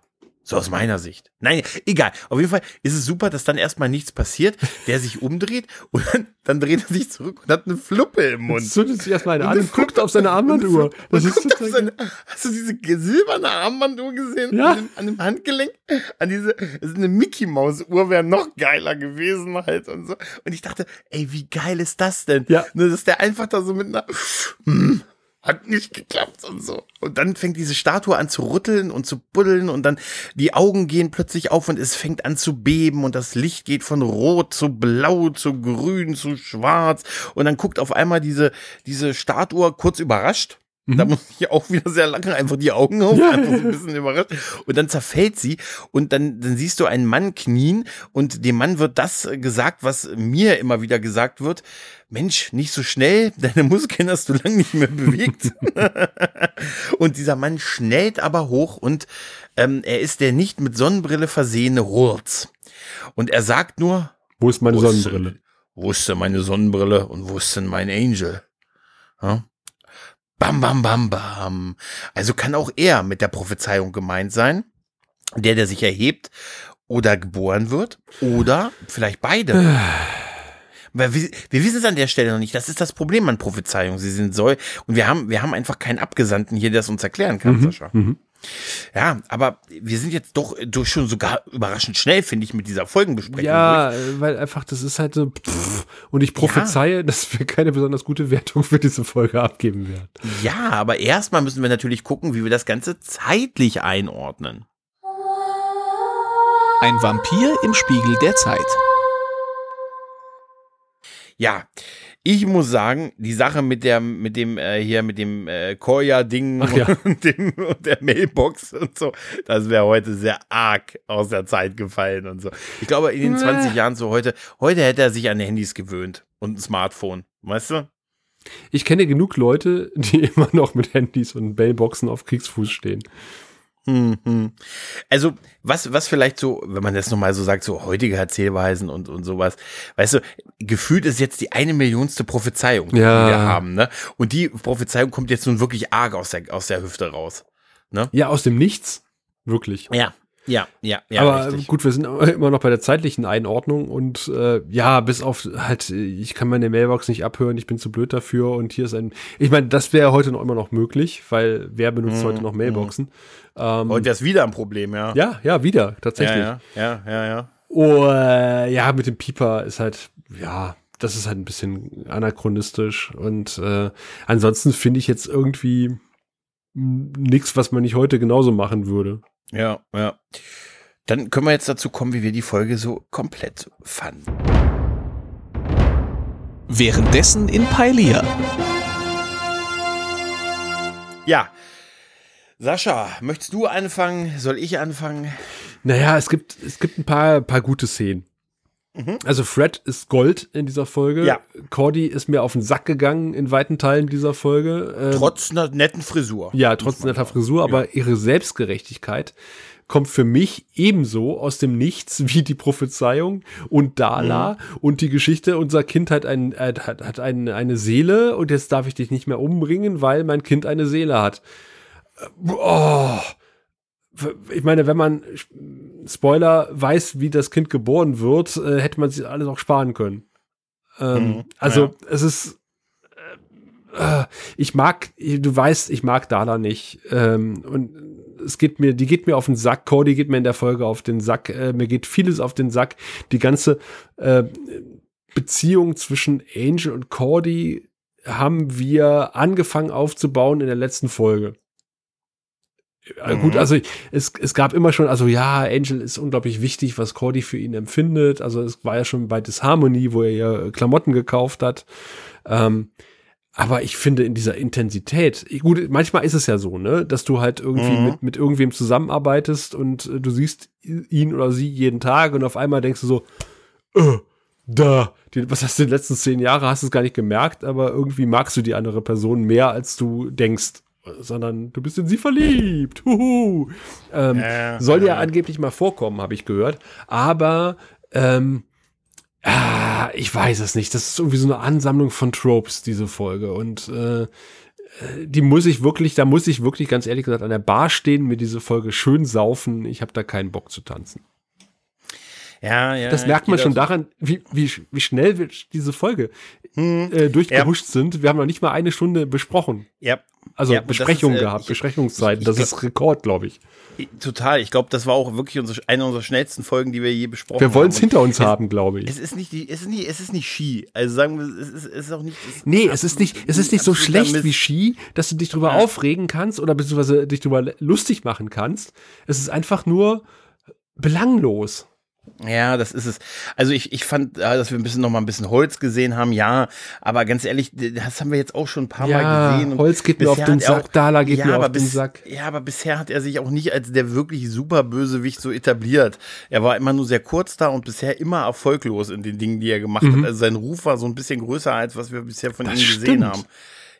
So aus meiner Sicht. Nein, egal. Auf jeden Fall ist es super, dass dann erstmal nichts passiert, der sich umdreht und dann, dann dreht er sich zurück und hat eine Fluppe im Mund. Zündet sich erstmal eine an und guckt auf seine Armbanduhr. Das ist seine, hast du diese silberne Armbanduhr gesehen? Ja. An dem, an dem Handgelenk? An diese, das ist eine Mickey Maus Uhr wäre noch geiler gewesen halt und so. Und ich dachte, ey, wie geil ist das denn? Ja. Ne, dass der einfach da so mit einer, mm, hat nicht geklappt und so. Und dann fängt diese Statue an zu rütteln und zu buddeln und dann die Augen gehen plötzlich auf und es fängt an zu beben und das Licht geht von rot zu blau zu grün zu schwarz und dann guckt auf einmal diese, diese Statue kurz überrascht. Da mhm. muss ich auch wieder sehr lange einfach die Augen auf, ja. einfach so ein bisschen überrascht. Und dann zerfällt sie und dann, dann siehst du einen Mann knien und dem Mann wird das gesagt, was mir immer wieder gesagt wird. Mensch, nicht so schnell, deine Muskeln hast du lang nicht mehr bewegt. und dieser Mann schnellt aber hoch und ähm, er ist der nicht mit Sonnenbrille versehene Hurz. Und er sagt nur, wo ist meine Sonnenbrille? Wo ist denn meine Sonnenbrille und wo ist denn mein Angel? Ja? Bam, bam, bam, bam. Also kann auch er mit der Prophezeiung gemeint sein. Der, der sich erhebt oder geboren wird. Oder vielleicht beide. Weil wir, wir wissen es an der Stelle noch nicht. Das ist das Problem an Prophezeiungen. Sie sind soll. Und wir haben, wir haben einfach keinen Abgesandten hier, der es uns erklären kann, mhm, Sascha. Mhm. Ja, aber wir sind jetzt doch durch schon sogar überraschend schnell, finde ich, mit dieser Folgenbesprechung. Ja, durch. weil einfach, das ist halt so, pff, und ich prophezeie, ja. dass wir keine besonders gute Wertung für diese Folge abgeben werden. Ja, aber erstmal müssen wir natürlich gucken, wie wir das Ganze zeitlich einordnen. Ein Vampir im Spiegel der Zeit. Ja, ich muss sagen, die Sache mit der, mit dem äh, hier, mit dem äh, Koya-Ding ja. und, dem, und der Mailbox und so, das wäre heute sehr arg aus der Zeit gefallen und so. Ich glaube, in den 20 Jahren so heute, heute hätte er sich an Handys gewöhnt und ein Smartphone, weißt du? Ich kenne genug Leute, die immer noch mit Handys und Mailboxen auf Kriegsfuß stehen. Mhm. Also, was, was vielleicht so, wenn man das nochmal so sagt, so heutige Erzählweisen und, und sowas, weißt du, gefühlt ist jetzt die eine Millionste Prophezeiung, ja. die wir haben, ne? Und die Prophezeiung kommt jetzt nun wirklich arg aus der, aus der Hüfte raus. Ne? Ja, aus dem Nichts. Wirklich. Ja, ja, ja, ja. Aber richtig. gut, wir sind immer noch bei der zeitlichen Einordnung und äh, ja, bis auf halt, ich kann meine Mailbox nicht abhören, ich bin zu blöd dafür und hier ist ein. Ich meine, das wäre heute noch immer noch möglich, weil wer benutzt mhm. heute noch Mailboxen? Ähm, heute ist wieder ein Problem, ja. Ja, ja, wieder, tatsächlich. Ja, ja, ja, ja. Oh, äh, ja, mit dem Pieper ist halt, ja, das ist halt ein bisschen anachronistisch und äh, ansonsten finde ich jetzt irgendwie nichts, was man nicht heute genauso machen würde. Ja, ja. Dann können wir jetzt dazu kommen, wie wir die Folge so komplett fanden. Währenddessen in Pailia. Ja. Sascha, möchtest du anfangen? Soll ich anfangen? Naja, es gibt, es gibt ein paar, paar gute Szenen. Mhm. Also Fred ist Gold in dieser Folge. Ja. Cordy ist mir auf den Sack gegangen in weiten Teilen dieser Folge. Ähm, trotz einer netten Frisur. Ja, trotz netter Frisur, aber ja. ihre Selbstgerechtigkeit kommt für mich ebenso aus dem Nichts wie die Prophezeiung und Dala mhm. und die Geschichte unserer Kind hat, ein, äh, hat, hat ein, eine Seele und jetzt darf ich dich nicht mehr umbringen, weil mein Kind eine Seele hat. Äh, oh, ich meine, wenn man Spoiler weiß, wie das Kind geboren wird, äh, hätte man sich alles auch sparen können. Ähm, mhm, also ja. es ist äh, ich mag, du weißt, ich mag Dala nicht. Ähm, und es geht mir, die geht mir auf den Sack. Cody geht mir in der Folge auf den Sack. Äh, mir geht vieles auf den Sack. Die ganze äh, Beziehung zwischen Angel und Cody haben wir angefangen aufzubauen in der letzten Folge. Mhm. Gut, also es, es gab immer schon, also ja, Angel ist unglaublich wichtig, was Cordy für ihn empfindet. Also es war ja schon bei Disharmony, wo er ja Klamotten gekauft hat. Ähm, aber ich finde in dieser Intensität, gut, manchmal ist es ja so, ne, dass du halt irgendwie mhm. mit, mit irgendwem zusammenarbeitest und äh, du siehst ihn oder sie jeden Tag und auf einmal denkst du so, äh, da, die, was hast du in den letzten zehn Jahren, hast du es gar nicht gemerkt, aber irgendwie magst du die andere Person mehr, als du denkst sondern du bist in sie verliebt. Huhu. Ähm, äh, soll ja äh. angeblich mal vorkommen, habe ich gehört. Aber ähm, ah, ich weiß es nicht. Das ist irgendwie so eine Ansammlung von Tropes, diese Folge. Und äh, die muss ich wirklich, da muss ich wirklich ganz ehrlich gesagt an der Bar stehen, mir diese Folge schön saufen. Ich habe da keinen Bock zu tanzen. Ja, ja. Das merkt man schon daran, wie, wie, wie schnell wir diese Folge hm. äh, durchgehuscht ja. sind. Wir haben noch nicht mal eine Stunde besprochen. Ja, also ja, Besprechungen ist, äh, gehabt, ich, Besprechungszeiten. das ist Rekord, glaube ich. Total. Ich glaube, das war auch wirklich unsere, eine unserer schnellsten Folgen, die wir je besprochen haben. Wir wollen es hinter uns haben, glaube ich. Es ist nicht, die, es ist nicht, es ist nicht Ski. Also sagen wir, es ist, es ist auch nicht. Es nee, es ist nicht, es ist nicht so schlecht Mist. wie Ski, dass du dich drüber ja. aufregen kannst oder beziehungsweise dich drüber lustig machen kannst. Es ist einfach nur belanglos. Ja, das ist es. Also ich, ich fand, dass wir ein bisschen noch mal ein bisschen Holz gesehen haben, ja, aber ganz ehrlich, das haben wir jetzt auch schon ein paar ja, Mal gesehen. Holz geht mir auf den Sack, auch, Dala geht ja, mir auf den Sack. Ja, aber bisher hat er sich auch nicht als der wirklich super Bösewicht so etabliert. Er war immer nur sehr kurz da und bisher immer erfolglos in den Dingen, die er gemacht mhm. hat. Also sein Ruf war so ein bisschen größer, als was wir bisher von das ihm gesehen stimmt. haben.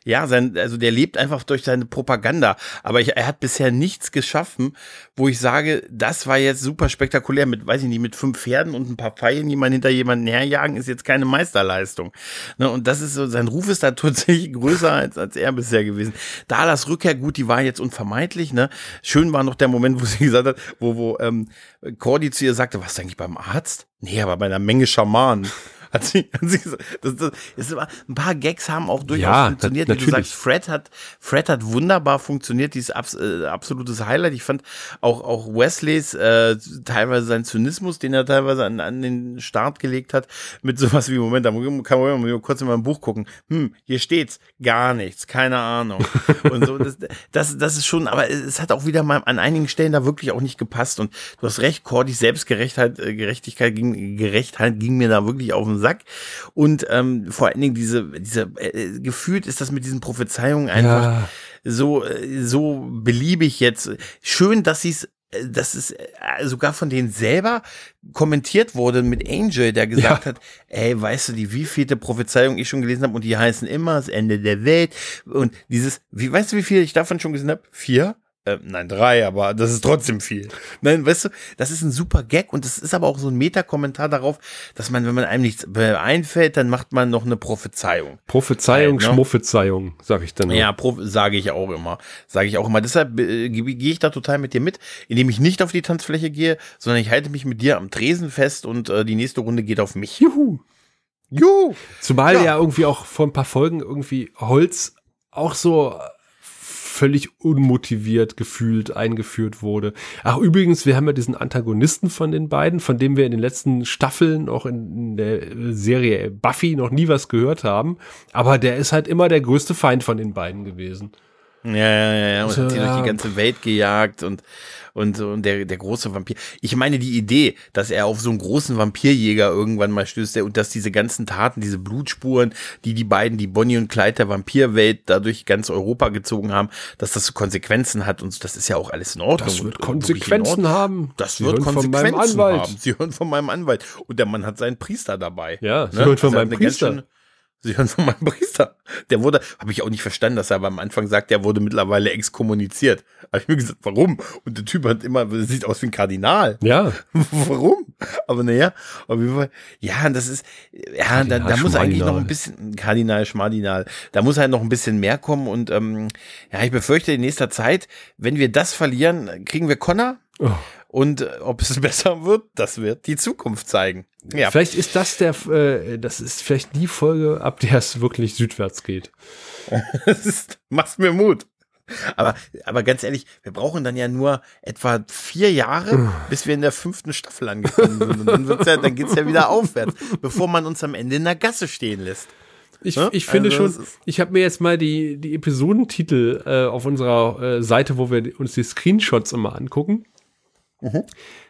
Ja, sein, also der lebt einfach durch seine Propaganda. Aber ich, er hat bisher nichts geschaffen, wo ich sage, das war jetzt super spektakulär mit, weiß ich nicht, mit fünf Pferden und ein paar Pfeilen, die man hinter jemanden herjagen, ist jetzt keine Meisterleistung. Ne, und das ist so, sein Ruf ist da tatsächlich größer als, als er bisher gewesen. Dalas Rückkehr, gut, die war jetzt unvermeidlich, ne. Schön war noch der Moment, wo sie gesagt hat, wo, wo, ähm, Cordy zu ihr sagte, was eigentlich beim Arzt? Nee, aber bei einer Menge Schamanen. Hat sie, hat sie gesagt. Das, das, das ein paar Gags haben auch durchaus ja, funktioniert. Wie du sagst, Fred hat, Fred hat wunderbar funktioniert, dieses abs, äh, absolutes Highlight. Ich fand auch, auch Wesleys, äh, teilweise sein Zynismus, den er teilweise an, an den Start gelegt hat, mit sowas wie, Moment, da kann man mal kurz in mein Buch gucken. Hm, hier steht's, gar nichts, keine Ahnung. Und so, das, das, das ist schon, aber es hat auch wieder mal an einigen Stellen da wirklich auch nicht gepasst. Und du hast recht, Cordys Selbstgerechtheit, äh, Gerechtigkeit ging, Gerechtheit ging mir da wirklich auf den Sack. Und ähm, vor allen Dingen diese, diese äh, gefühlt ist das mit diesen Prophezeiungen einfach ja. so, äh, so beliebig jetzt. Schön, dass sie es äh, dass es äh, sogar von denen selber kommentiert wurde mit Angel, der gesagt ja. hat, ey, weißt du, die wievielte Prophezeiung ich schon gelesen habe und die heißen immer das Ende der Welt und dieses, wie weißt du, wie viel ich davon schon gesehen habe? Vier? Äh, nein, drei, aber das ist trotzdem viel. Nein, weißt du, das ist ein super Gag und das ist aber auch so ein Meta-Kommentar darauf, dass man, wenn man einem nichts einfällt, dann macht man noch eine Prophezeiung. Prophezeiung, halt, ne? Schmuffezeiung, sag ich dann. Ja, sage ich auch immer. Sage ich auch immer. Deshalb äh, gehe ich da total mit dir mit, indem ich nicht auf die Tanzfläche gehe, sondern ich halte mich mit dir am Tresen fest und äh, die nächste Runde geht auf mich. Juhu. Juhu. Zumal ja. ja irgendwie auch vor ein paar Folgen irgendwie Holz auch so völlig unmotiviert gefühlt eingeführt wurde. Ach, übrigens, wir haben ja diesen Antagonisten von den beiden, von dem wir in den letzten Staffeln, auch in der Serie Buffy, noch nie was gehört haben. Aber der ist halt immer der größte Feind von den beiden gewesen. Ja, ja, ja, ja. Und also, hat sie ja. durch die ganze Welt gejagt und und, und der, der große Vampir. Ich meine, die Idee, dass er auf so einen großen Vampirjäger irgendwann mal stößt und dass diese ganzen Taten, diese Blutspuren, die die beiden, die Bonnie und Clyde der Vampirwelt dadurch ganz Europa gezogen haben, dass das so Konsequenzen hat und das ist ja auch alles in Ordnung. Das wird Konsequenzen haben. Das Sie wird Konsequenzen haben. Sie hören von meinem Anwalt. Und der Mann hat seinen Priester dabei. Ja, Sie ne? hören von also meinem Priester. Sie hören von meinem Priester. Der wurde, habe ich auch nicht verstanden, dass er aber am Anfang sagt, der wurde mittlerweile exkommuniziert. Habe ich mir gesagt, warum? Und der Typ hat immer, sieht aus wie ein Kardinal. Ja. warum? Aber naja, auf jeden Fall, ja, das ist, ja, da, da muss eigentlich noch ein bisschen, Kardinal, Schmadinal, da muss halt noch ein bisschen mehr kommen und, ähm, ja, ich befürchte in nächster Zeit, wenn wir das verlieren, kriegen wir Connor. Oh. Und äh, ob es besser wird, das wird die Zukunft zeigen. Ja. Vielleicht ist das der, äh, das ist vielleicht die Folge, ab der es wirklich südwärts geht. machst mir Mut. Aber, aber ganz ehrlich, wir brauchen dann ja nur etwa vier Jahre, bis wir in der fünften Staffel angekommen sind. Und dann, wird's ja, dann geht's ja wieder aufwärts, bevor man uns am Ende in der Gasse stehen lässt. Ich, ja? ich finde also schon, ich habe mir jetzt mal die, die Episodentitel äh, auf unserer äh, Seite, wo wir uns die Screenshots immer angucken. Mhm.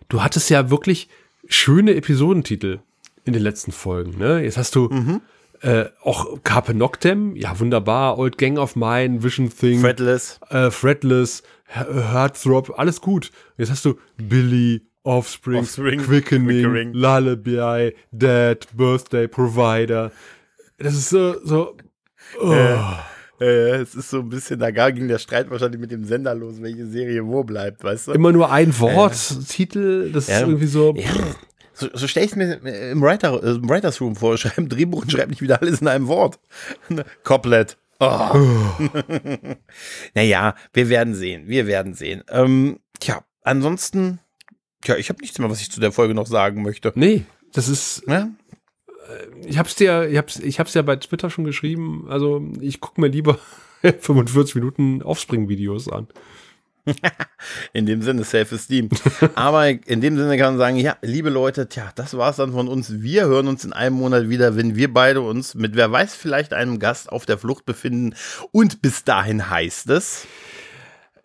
Du hattest ja wirklich schöne Episodentitel in den letzten Folgen. Ne? Jetzt hast du mhm. äh, auch Carpe Noctem, ja wunderbar, Old Gang of Mine, Vision Thing, Fretless, äh, Fretless, Heartthrob, alles gut. Jetzt hast du Billy, Offspring, Offspring Quickening, Quickening, Lullaby, Dead, Birthday, Provider. Das ist so, so oh. äh. Äh, es ist so ein bisschen, da ging der Streit wahrscheinlich mit dem Sender los, welche Serie wo bleibt, weißt du? Immer nur ein Wort, äh, Titel, das ja, ist irgendwie so. Ja. So, so stelle ich es mir im, Writer, im Writers Room vor. Schreibe ein Drehbuch und schreibe nicht wieder alles in einem Wort. Couplet. Oh. naja, wir werden sehen. Wir werden sehen. Ähm, tja, ansonsten, tja, ich habe nichts mehr, was ich zu der Folge noch sagen möchte. Nee, das ist. Ja? Ich hab's dir, ich hab's, ich hab's ja bei Twitter schon geschrieben. Also ich gucke mir lieber 45 Minuten Offspring-Videos an. in dem Sinne Self-Esteem. Aber in dem Sinne kann man sagen, ja, liebe Leute, tja, das war's dann von uns. Wir hören uns in einem Monat wieder, wenn wir beide uns mit, wer weiß, vielleicht einem Gast auf der Flucht befinden. Und bis dahin heißt es.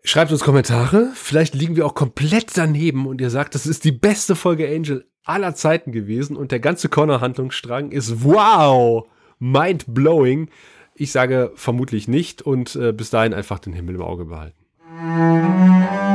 Schreibt uns Kommentare. Vielleicht liegen wir auch komplett daneben und ihr sagt, das ist die beste Folge Angel aller Zeiten gewesen und der ganze Corner-Handlungsstrang ist wow, mind-blowing. Ich sage vermutlich nicht und äh, bis dahin einfach den Himmel im Auge behalten.